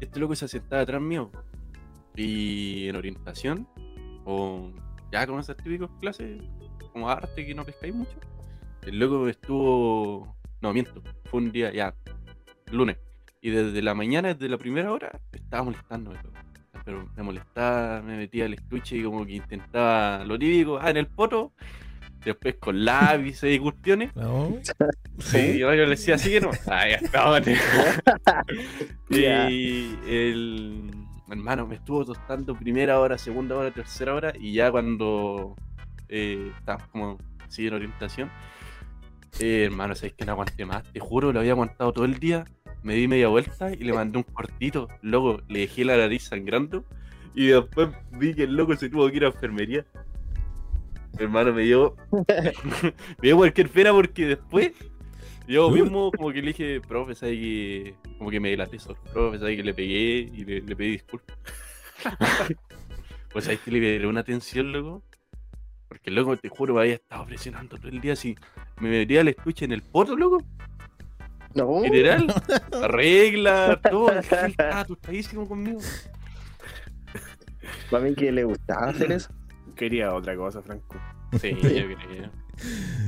Este loco se sentaba atrás mío y en orientación, o ya con esas típicas clases como arte que no pescáis mucho, el loco estuvo, no miento, fue un día ya, lunes, y desde la mañana, desde la primera hora, estaba molestándome todo. Pero me molestaba, me metía al estuche y como que intentaba lo típico, ah, en el poto, después con lápices y cuestiones. No, Sí, yo le decía así que no. Ah, ya estaba. Y el hermano me estuvo tostando primera hora, segunda hora, tercera hora. Y ya cuando eh, estábamos como en orientación, eh, hermano, sabes que no aguanté más. Te juro, lo había aguantado todo el día. Me di media vuelta y le mandé un cortito. Luego le dejé la nariz sangrando. Y después vi que el loco se tuvo que ir a enfermería. Mi hermano me dio. me dio cualquier pena porque después. Yo mismo, como que le dije, profe, ¿sabes que.? Como que me delaté solo. Profe, ¿sabes que le pegué y le, le pedí disculpas? pues, ¿sabes que le dio una atención, loco? Porque, loco, te juro, me había estado presionando todo el día así. Me metía el estuche en el poto, loco. No. Literal. Arregla, todo. Estaba asustadísimo conmigo. Para mí que le gustaba hacer eso. Quería otra cosa, Franco. Sí, yo creo.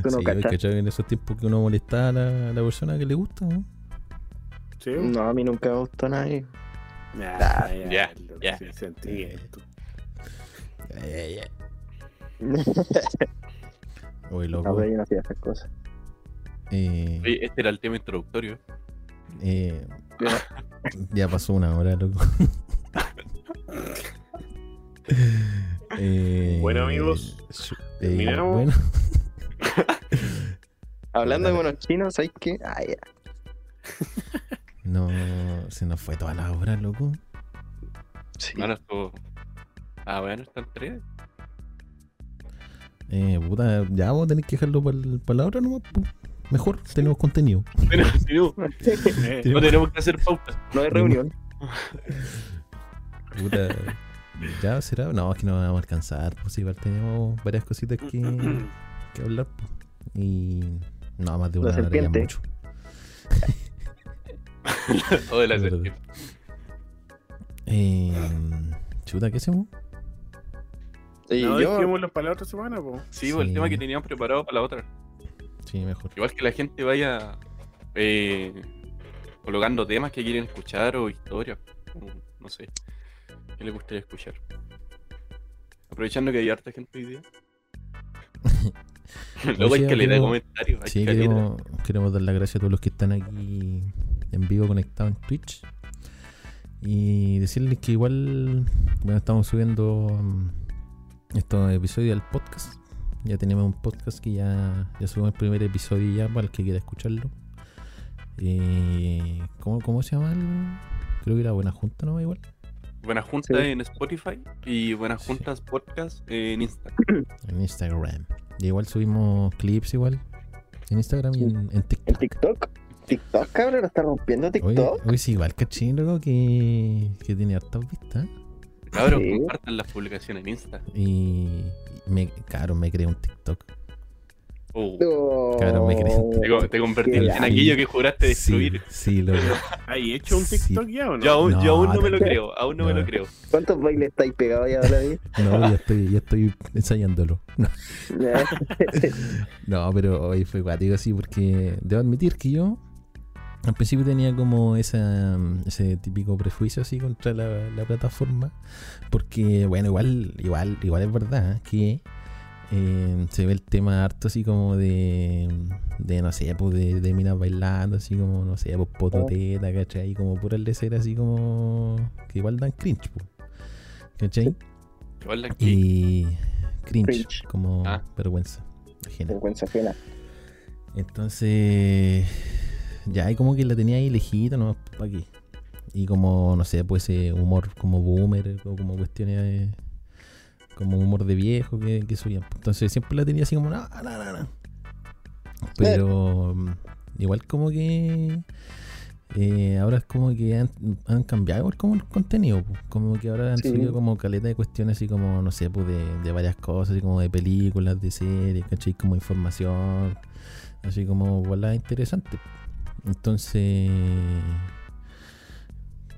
Tú no sí, cachas. ¿cachai? En esos tiempos que uno molestaba a la, a la persona que le gusta, ¿no? ¿Sí? No, a mí nunca me gustó nadie. Ya, ya, ya. sentí esto. Eh, eh. Oye, No, loco. pero yo no hacía esas cosas. Eh, Oye, este era el tema introductorio. eh, ya pasó una hora, loco. Eh, Bueno, amigos, su- terminamos. bueno, Hablando de monos chinos, ¿sabes qué? Ah, no, se nos fue toda la hora, loco. Sí. Bueno, esto. Ah, bueno, están tres. Eh, puta, ya vamos a tener que dejarlo para la hora nomás. Mejor, tenemos contenido. Pero si no, Eh, no tenemos que hacer pautas. No hay reunión. Puta, ya será. No, es que no vamos a alcanzar. Pues igual tenemos varias cositas que, que hablar. po. Y no, más de una hora ya mucho. Todo de la serpiente. Eh, chuta, ¿qué hacemos? Y no, yo, dejémoslo para la otra semana, po. Sí, pues, el Sí. tema que teníamos preparado para la otra. Sí, mejor. Igual que la gente vaya eh, colocando temas que quieren escuchar o historias. No sé. ¿Qué les gustaría escuchar? Aprovechando que hay harta gente hoy día. Luego hay que leer queremos- comentarios. Sí, queremos, queremos dar las gracias a todos los que están aquí en vivo conectados en Twitch. Y decirles que igual, bueno, estamos subiendo mm, estos episodios al podcast. Ya tenemos un podcast que ya, ya subimos el primer episodio ya para el que quiera escucharlo. Eh, ¿cómo, ¿Cómo se llama? el- Creo que era Buena Junta, ¿no? Igual. Buenas juntas Sí. en Spotify y Buenas Juntas Podcast en Instagram. En Instagram. Y igual subimos clips igual. En Instagram y Sí. en, en en TikTok. TikTok. TikTok, cabrón, lo está rompiendo TikTok. oye, sí, igual caché, loco, que, que tiene hartas vistas. Cabros, Sí. compartan las publicaciones en Insta. Y me, claro, me creé un TikTok. Uh, No. Claro, me creo. te, co- te convertiste Qué en aquello que juraste destruir. Sí, sí, loco. ¿Hay hecho un Sí. TikTok ya o no? Yo aún, yo aún no, No, me lo creo, aún no, me No. lo creo. ¿Cuántos bailes estáis pegados ya, David? No, ya estoy, ya estoy ensayándolo. No, no, pero hoy fue cuático así porque debo admitir que yo al principio tenía como esa, ese típico prejuicio así contra la, la plataforma. Porque, bueno, igual, igual, igual es verdad que eh, se ve el tema harto así como de, de no sé, pues de, de minas bailando, así como, no sé, pues pototeta, ¿cachai? Como puras leceras así como que igual dan cringe, pues. ¿cachai? Igual. Y cringe, Cringe. como Ah. vergüenza ajena. Vergüenza ajena. Entonces, ya ahí como que la tenía ahí lejita, no para qué. Y como, no sé, pues ese humor como boomer o como cuestiones de- como humor de viejo que, que subían. Entonces siempre la tenía así como, no, no, no, no. Pero mm, igual como que eh, ahora es como que han, han cambiado igual como el contenido. pues. Como que ahora han Sí. subido como caleta de cuestiones así como, no sé, pues de, de varias cosas, así como de películas, de series, ¿cachai? Como información, así como bola interesante. Entonces,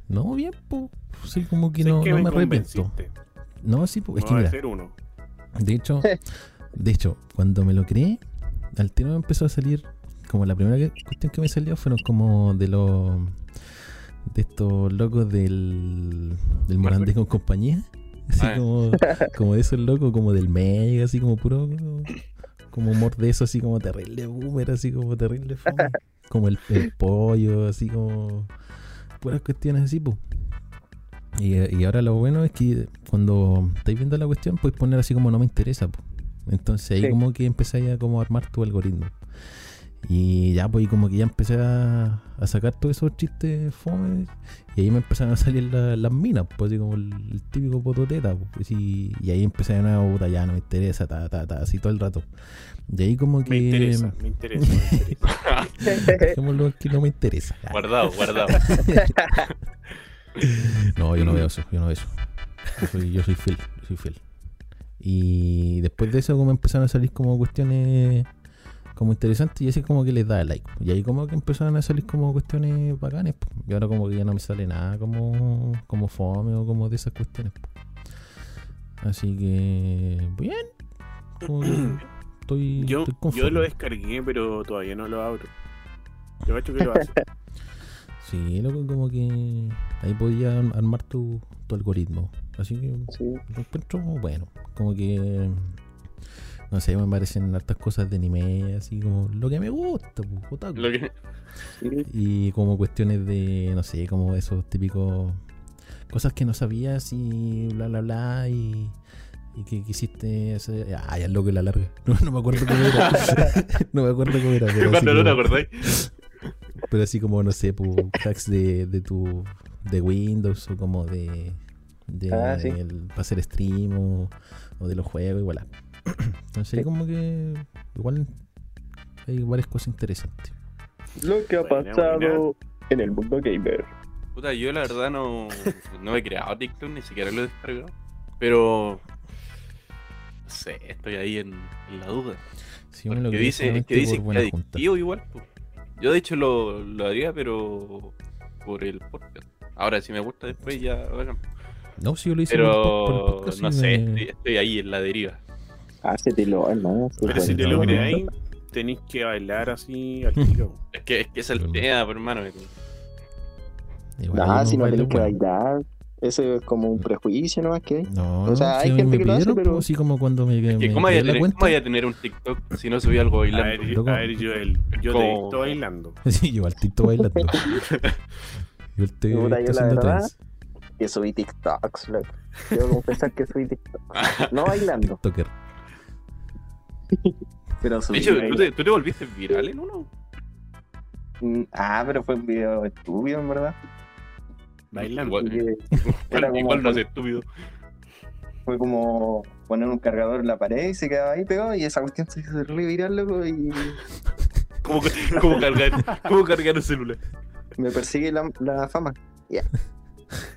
no, bien, pues, sí, como que no, que no me me arrepiento. No, sí, pues, es que mira, ser uno. de hecho, de hecho, cuando me lo creé, al tiro me empezó a salir, como la primera cuestión que me salió fueron como de los de estos locos del, del Morandé con compañía. Así Ah, como, como de esos locos, como del Mega, así como puro, como humor de eso, así como terrible boomer, así como terrible fome. Como el, el pollo, así como puras cuestiones así, pues. Y, y ahora lo bueno es que cuando estáis viendo la cuestión, puedes poner así como no me interesa. po. Entonces ahí Sí. como que empezáis a como armar tu algoritmo. Y ya, pues, y como que ya empecé a, a sacar todos esos chistes fome. Y ahí me empezaron a salir la- las minas, pues, así como el, el típico pototeta. Pues, y, y ahí empecé a nuevo, puta, ya no me interesa, ta, ta, ta, así todo el rato. Y ahí como que. Me interesa, me interesa, me interesa. Dejémoslo que no me interesa. Guardado, guardado. No, yo no veo eso, yo no veo eso. Yo soy, yo soy fiel, yo soy fiel. Y después de eso como empezaron a salir como cuestiones como interesantes y así como que les da like. Y ahí como que empezaron a salir como cuestiones bacanes. Y ahora como que ya no me sale nada como, como fome o como de esas cuestiones. Así que bien. Como que estoy, Yo, estoy yo lo descargué, pero todavía no lo abro. Yo hecho que lo hace. Sí, loco, como que ahí podía armar tu, tu algoritmo. Así que Sí. lo encuentro bueno. Como que. No sé, me parecen hartas cosas de anime, así como lo que me gusta, pues, otaku. Lo que- sí. Y como cuestiones de, no sé, como esos típicos. Cosas que no sabías y bla, bla, bla. Y, y que quisiste hacer. Ah, ya loco la larga. No, no me acuerdo cómo era. no me acuerdo cómo era. Pero Cuando no te acordáis. pero así como, no sé, pues, hacks de, de tu. de Windows o como de. de Ah, sí. el- para hacer stream o, o de los juegos, igual. Entonces, Sí. como que. Igual. Hay varias cosas interesantes. Lo que ha pasado en el mundo gamer. Puta, yo la verdad no, no he creado TikTok, ni siquiera lo he descargado. Pero. Sé, estoy ahí en, en la duda. Sí, lo creí dice, es que dice que adictivo igual. pues. Yo de hecho lo, lo haría, pero por el podcast. Ahora, si me gusta después, ya bacán. No, si yo lo hice por el po- por el Pero podcast, no sé, me- estoy, estoy ahí en la deriva. Hácetelo, hermano. Pero si te lo creáis, tenéis que bailar así al tiro. Es que, es que es el Bueno. tema, hermano. igual no si no tenés que bueno. bailar. Eso es como un prejuicio nomás que hay. No, O sea, hay si gente me que lo hace, pidieron, pero- así como cuando me, Que me ¿cómo vaya, a tener, cuenta. ¿Cómo vaya a tener un TikTok si no subí algo A bailando? ver, loco. a ver, Joel, yo te he Como- visto bailando. Sí, yo al tito bailando. yo te he visto haciendo. Que subí TikToks, loco. Debo confesar que subí TikToks. No bailando, Toker. pero De subí. hecho, ¿tú te, tú te volviste viral en uno. Mm, Ah, pero fue un video estúpido, en verdad. Bailando. Igual, Porque igual, Era como igual no es estúpido. fue como poner un cargador en la pared y se quedaba ahí pegado y esa cuestión se hizo re viral, loco, y ¿Cómo, cómo cargar, cómo cargar un celular? me persigue la, la fama.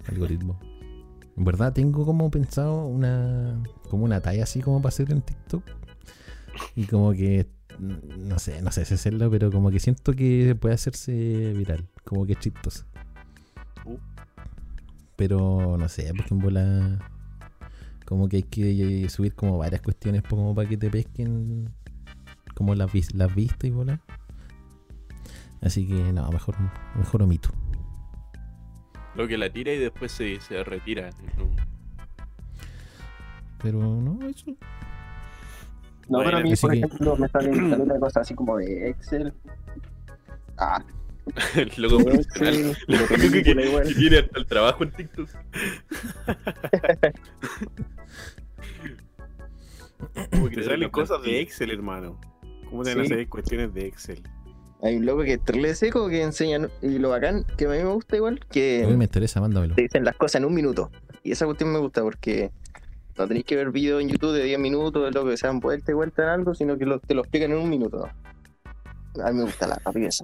Algoritmo. En verdad tengo como pensado una como una talla así como para hacer en TikTok. Y como que no sé, no sé si hacerlo, pero como que siento que puede hacerse viral, como que es chistoso. Uh. Pero no sé, porque en bola como que hay que subir como varias cuestiones como para que te pesquen como las, las vistas y bola. Así que no, mejor mejor omito. Lo que la tira y después se, se retira. ¿no? Pero no, eso. No, pero a mí, por que- ejemplo, me salen salen cosas así como de Excel. Ah, loco profesional. Loco que, que igual. tiene hasta el trabajo en TikTok. ¿Cómo Te que salen cosas de? Excel, hermano. ¿Cómo te van a hacer cuestiones de Excel? Hay un loco que es terrible seco que enseña, y lo bacán, que a mí me gusta igual, A que mí me interesa, mándamelo. te dicen las cosas en un minuto. Y esa cuestión me gusta porque no tenéis que ver videos en YouTube de 10 minutos de lo que se dan vuelta y vuelta en algo, sino que lo- te lo explican en un minuto. A mí me gusta la rapidez.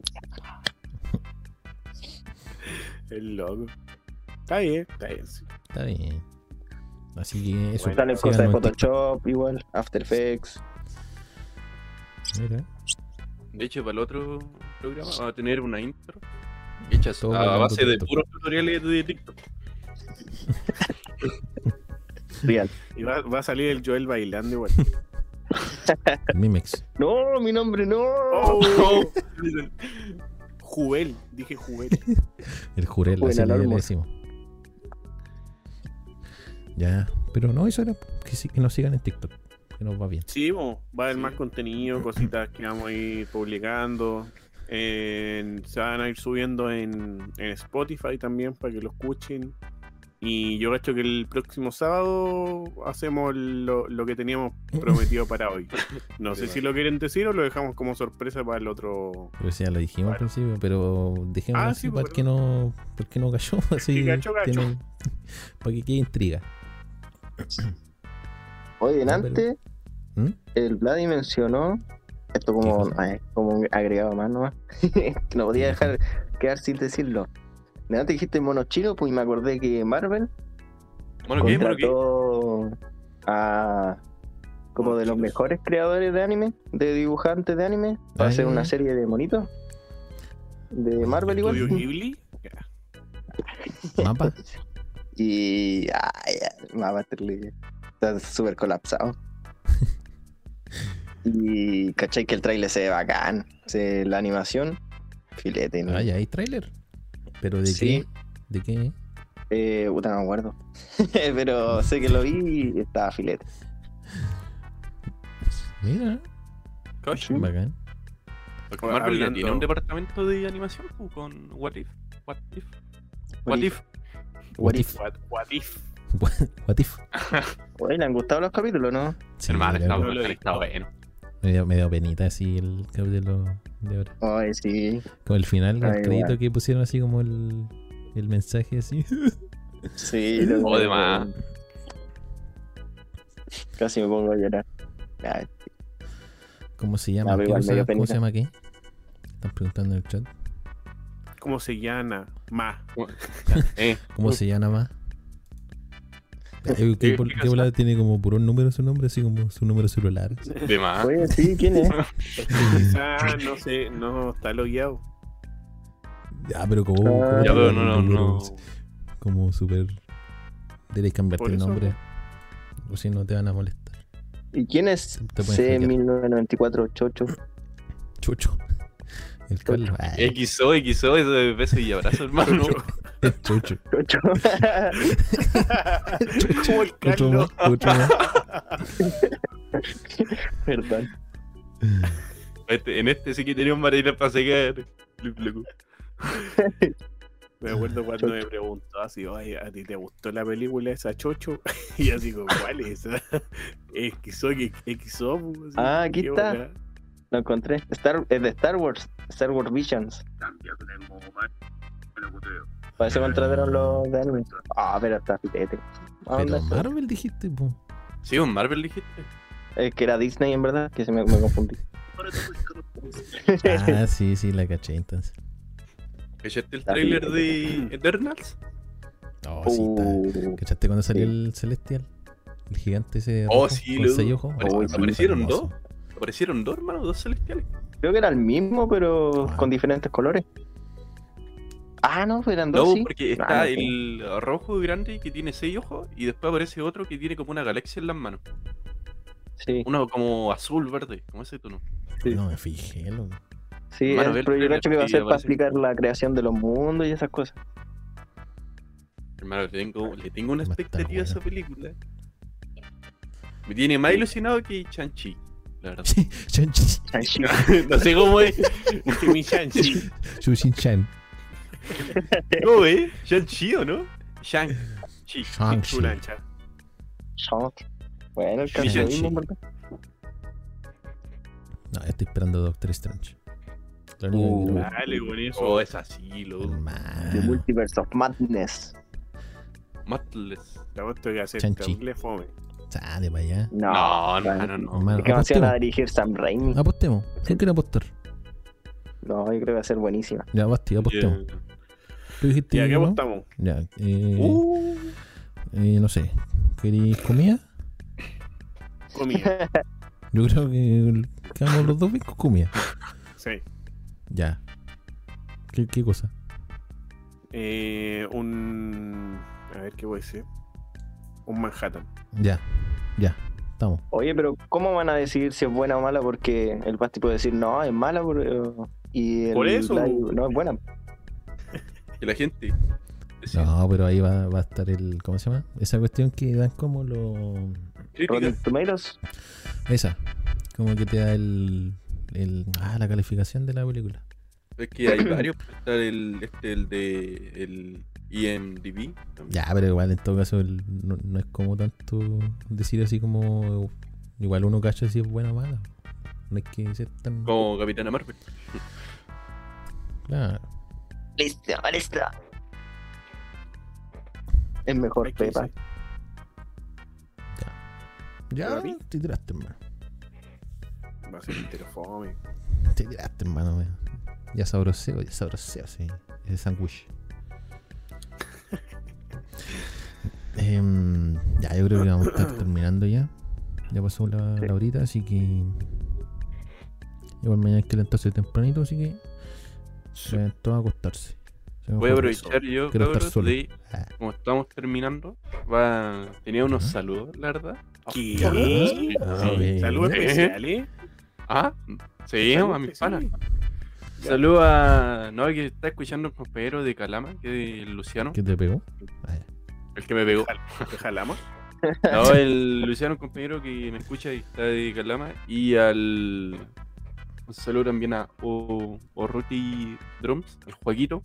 El loco. Está bien, está bien. sí. Está bien. Así que eso. Bueno, Salen cosas de en. Photoshop, igual, After Effects. Mira. De hecho, para el otro programa vamos a tener una intro hecha Todo a base de TikTok. puros tutoriales de TikTok. Real. Y va, va a salir el Joel bailando igual. Mimex. No, mi nombre no. Oh. Jubel, dije Jubel. El Jurel, Buena así le, le alarma. decimos. Ya. Pero no, eso era que, sí, que nos sigan en TikTok. Que nos va bien. Sí, bo, va a haber más contenido, cositas que vamos a ir publicando. En- se van a ir subiendo en, en Spotify también para que lo escuchen. Y yo cacho que el próximo sábado hacemos lo, lo que teníamos prometido para hoy. No sé si lo quieren decir o lo dejamos como sorpresa para el otro. Pero ya lo dijimos al principio, pero dejemos Ah, así sí, para pero- que no, para que no cayó. Así cachó. tienen- para que quede intriga. Oye, Ya, antes, ¿Mm? el Vladi mencionó, esto como, ay, como un agregado más nomás, que no podía dejar quedar sin decirlo. De antes dijiste mono chino, pues y me acordé que Marvel contrató a como de los Monos mejores creadores de anime, de dibujantes de anime, para Ay, hacer ay, una ay. serie de monitos. De Marvel igual. Estudio Ghibli. ¿Mapa? Y. Ay, ay, Mapaterly está súper colapsado. y. ¿cachai? Que el trailer se ve bacán. Se- la animación, filete. ¿no? Ah, ya hay tráiler. ¿Pero de Sí. qué? ¿De qué? Eh, puta, no me acuerdo. Pero sé que lo vi y estaba filete. Mira, Coche. bacán. Porque Marvel ya Hablando- tiene un departamento de animación pu, con What If. What If. What If. What if? What, what if? What if? Oye, ¿le han gustado los capítulos, no? Sí, Hermano, está, bueno. Me, dio, me dio penita así el capítulo de ahora. Ay, sí. Como el final, Ay, el crédito igual. que pusieron así como el, el mensaje así. Sí, lo- Oh, de más. Casi me pongo a llorar. Ay, ¿Cómo se llama? Ah, pero ¿Qué igual cosa- me dio ¿Cómo se llama qué? Están preguntando en el chat. ¿Cómo se llama? Ma. Eh, ¿Cómo se llama más? ¿Qué, qué, ¿Qué volada tiene como un número su nombre? Así como su número celular. de más. Oye, sí, ¿quién es? Quizá no sé, no está logueado. Ya, pero como. Ah. Ya, pero no, no, no. Como súper. Debes cambiarte el nombre. O si no te van a molestar. ¿Y quién es Te pueden C1994 Chocho? Chucho. El Carlos. Ah, XO, XO, eso de beso y abrazo, hermano. el Chucho. Chocho. Como el más. Más. Perdón. Este- en este sí que tenía un marina para secar. Me acuerdo cuando me preguntó así, oye, ¿a ti te gustó la película esa chocho? Y así como, ¿cuál es esa? Soy XO. pues, así, Ah, aquí qué está. Lo encontré. Star, es de Star Wars. Star Wars Visions. Para eso contrataron los de anime. Ah, pero está filete. Ah, Pero ¿dónde está? Marvel dijiste, po. Sí, un Marvel dijiste. Es que era Disney en verdad, que se me, me confundí. Ah, sí, sí, la caché entonces. ¿Cachaste el Está trailer bien. de Eternals? Oh, sí, está. Uh, ¿Cachaste cuando salió Sí. el Celestial? El gigante ese. Oh, rojo sí, con ojos. Apare- Oh, sí, aparecieron hermoso. dos. Aparecieron dos, hermano, dos celestiales. creo que era el mismo, pero Ah. con diferentes colores. Ah, no, eran dos, No, sí. porque Ah, está no el rojo grande que tiene seis ojos y después aparece otro que tiene como una galaxia en las manos. Sí, Uno como azul, verde, como ese tono. No me fijé, loco. sí, Mano, el pero yo cacho que va a ser para explicar la creación de los mundos y esas cosas. Hermano, le tengo, le tengo una expectativa a esa película. Me tiene más ilusionado que Chanchi, la verdad. Chan-chi. no sé cómo es. Que mi Shang-Chi. Shushin-chan. ¿Cómo es? ¿Shang-Chi o no? Shang-Chi. Shang-Chi. Bueno, el cancelismo. No, estoy esperando Doctor Strange. Uh. Dale, con eso. Oh, es así, loco. The. Multiverse of Madness. Matless. La voz que hacer terrible fome. Sale para allá. No, No, no. Que más se van a dirigir Sam Raimi. Apostemos. ¿Quién quiere apostar? No, yo creo que va a ser buenísima. Ya, Basti, apostemos. Yeah. ¿Tú dijiste ¿Y a qué no? apostamos? Ya, eh, Uh, eh, no sé. ¿Queréis comida? Comida. Yo creo que quedamos los dos bien con comida. Sí. Ya. ¿Qué, qué cosa? Eh, un. A ver qué voy a decir. Un Manhattan. Ya, ya. Estamos. Oye, pero ¿cómo van a decidir si es buena o mala? Porque el Basti puede decir, no, es mala, pero... y el Por eso. No es buena. Que la gente. No, pero ahí va, va a estar el. ¿Cómo se llama? Esa cuestión que dan como lo. Crítica. Rotten Tomatoes, Esa. Como que te da el. el ah, la calificación de la película. Es que hay varios. Está el, este, el de. El Y en DB también. Ya, pero igual en todo caso el- no, no es como tanto decir así como. Igual uno cacha si es buena o mala. No hay que ser tan. Como Capitana Marvel. Claro. Listo, listo. Es mejor Hay que Pepa. decir, Ya, te tiraste, hermano. Va a ser enterofome. Te tiraste, hermano. weón. Ya sabroseo, ya sabroseo, sí. Ese sándwich. Em, ya, yo creo que vamos a estar terminando ya. Ya pasó la, Sí. la horita, así que. Igual mañana hay que levantarse tempranito, así que. Se todos a acostarse. Voy a aprovechar yo, cabros, de Ah, como estamos terminando, va, tenía unos saludos, la verdad. ¿Qué? Sí. Ah, Sí. Saludos Sí. especiales. Ah, sí, Saludos a mis panas. Saludos a. No, que está escuchando un compañero de Calama, que es el Luciano, ¿Qué te pegó? Ah, el que me pegó. ¿Qué jalamos? No, el Luciano, un compañero que me escucha y está de Calama. Y al. Un saludo también a O- Orruti Drums, el Juaquito,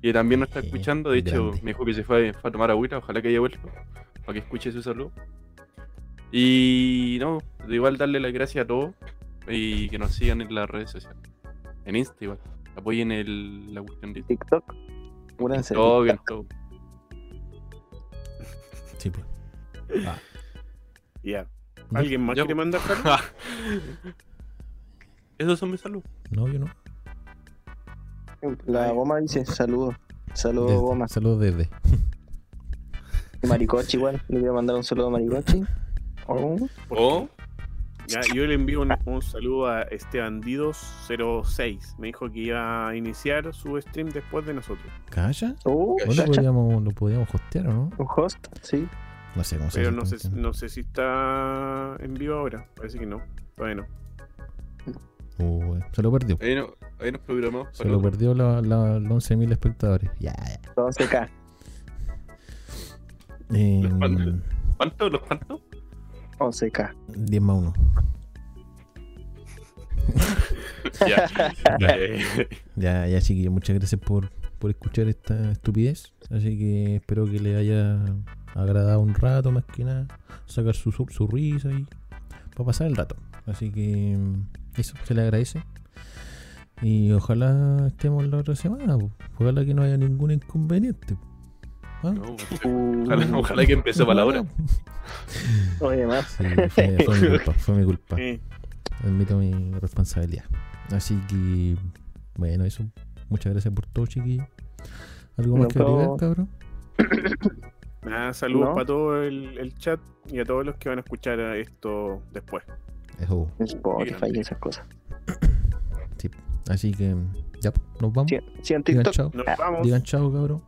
que también nos está escuchando. De hecho, grande. me dijo que se fue, fue a tomar agüita, ojalá que haya vuelto, para que escuche su saludo. Y no, de igual darle las gracias a todos y que nos sigan en las redes sociales. En Insta igual. Apoyen el, la cuestión de TikTok. Únanse. todo, en todo. Sí, pues. Ah, Ya. ¿Alguien más Ya, quiere pues. mandar Esos son mis saludos. no, yo no. La goma dice saludos. Saludos, Desde- goma. Saludos desde. Maricochi igual. Le voy a mandar un saludo a Maricochi. Oh, O Ya, yo le envío un, un saludo a Esteban Didos06. Me dijo que iba a iniciar su stream después de nosotros. ¿Calla? oh, ¿O lo podíamos, lo podíamos hostear o no? Un host, sí. No sé cómo se Pero no sé, no sé si está en vivo ahora. Parece que no. Todavía no. Se lo perdió. ahí, no, ahí nos programamos Se lo otro. perdió la, la, los 11.000 espectadores. Ya, ya. 11K. Eh, Los cuantos. ¿Cuántos? ¿Los cuántos? 11K. 10 más 1. Ya. Ya. Ya, chiquillos, muchas gracias por, por escuchar esta estupidez. Así que espero que les haya agradado un rato, más que nada. Sacar su, su, risa y para pasar el rato. Así que mm, eso, se le agradece. Y ojalá estemos la otra semana. po. Ojalá que no haya ningún inconveniente. ¿Ah? no, Uh, ojalá, ojalá que empezó para la hora. Oye, más. Sí, fue, fue mi culpa, fue mi culpa. Admito mi responsabilidad. Así que, bueno, eso. Muchas gracias por todo, chiquillos. ¿Algo más No, que agregar, cabrón? nada, saludos ¿No? para todo el, el chat y a todos los que van a escuchar esto después. Eso. Spotify y esas cosas. Así que, ya, nos vamos. Sí, sí, en Digan chao. Nos vamos. Digan chao, cabrón.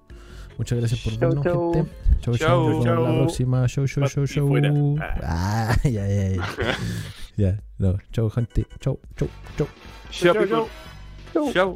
Muchas gracias por Chau, vernos, chau. gente. Chau, chau. Chau, Nos vemos en la chau. próxima. Chau, chau, chau, chau. Ah, ya, ya, ya. ya, no. Chau, gente. Chau, chau, chau. Chao, Chau, chau. people. Chao.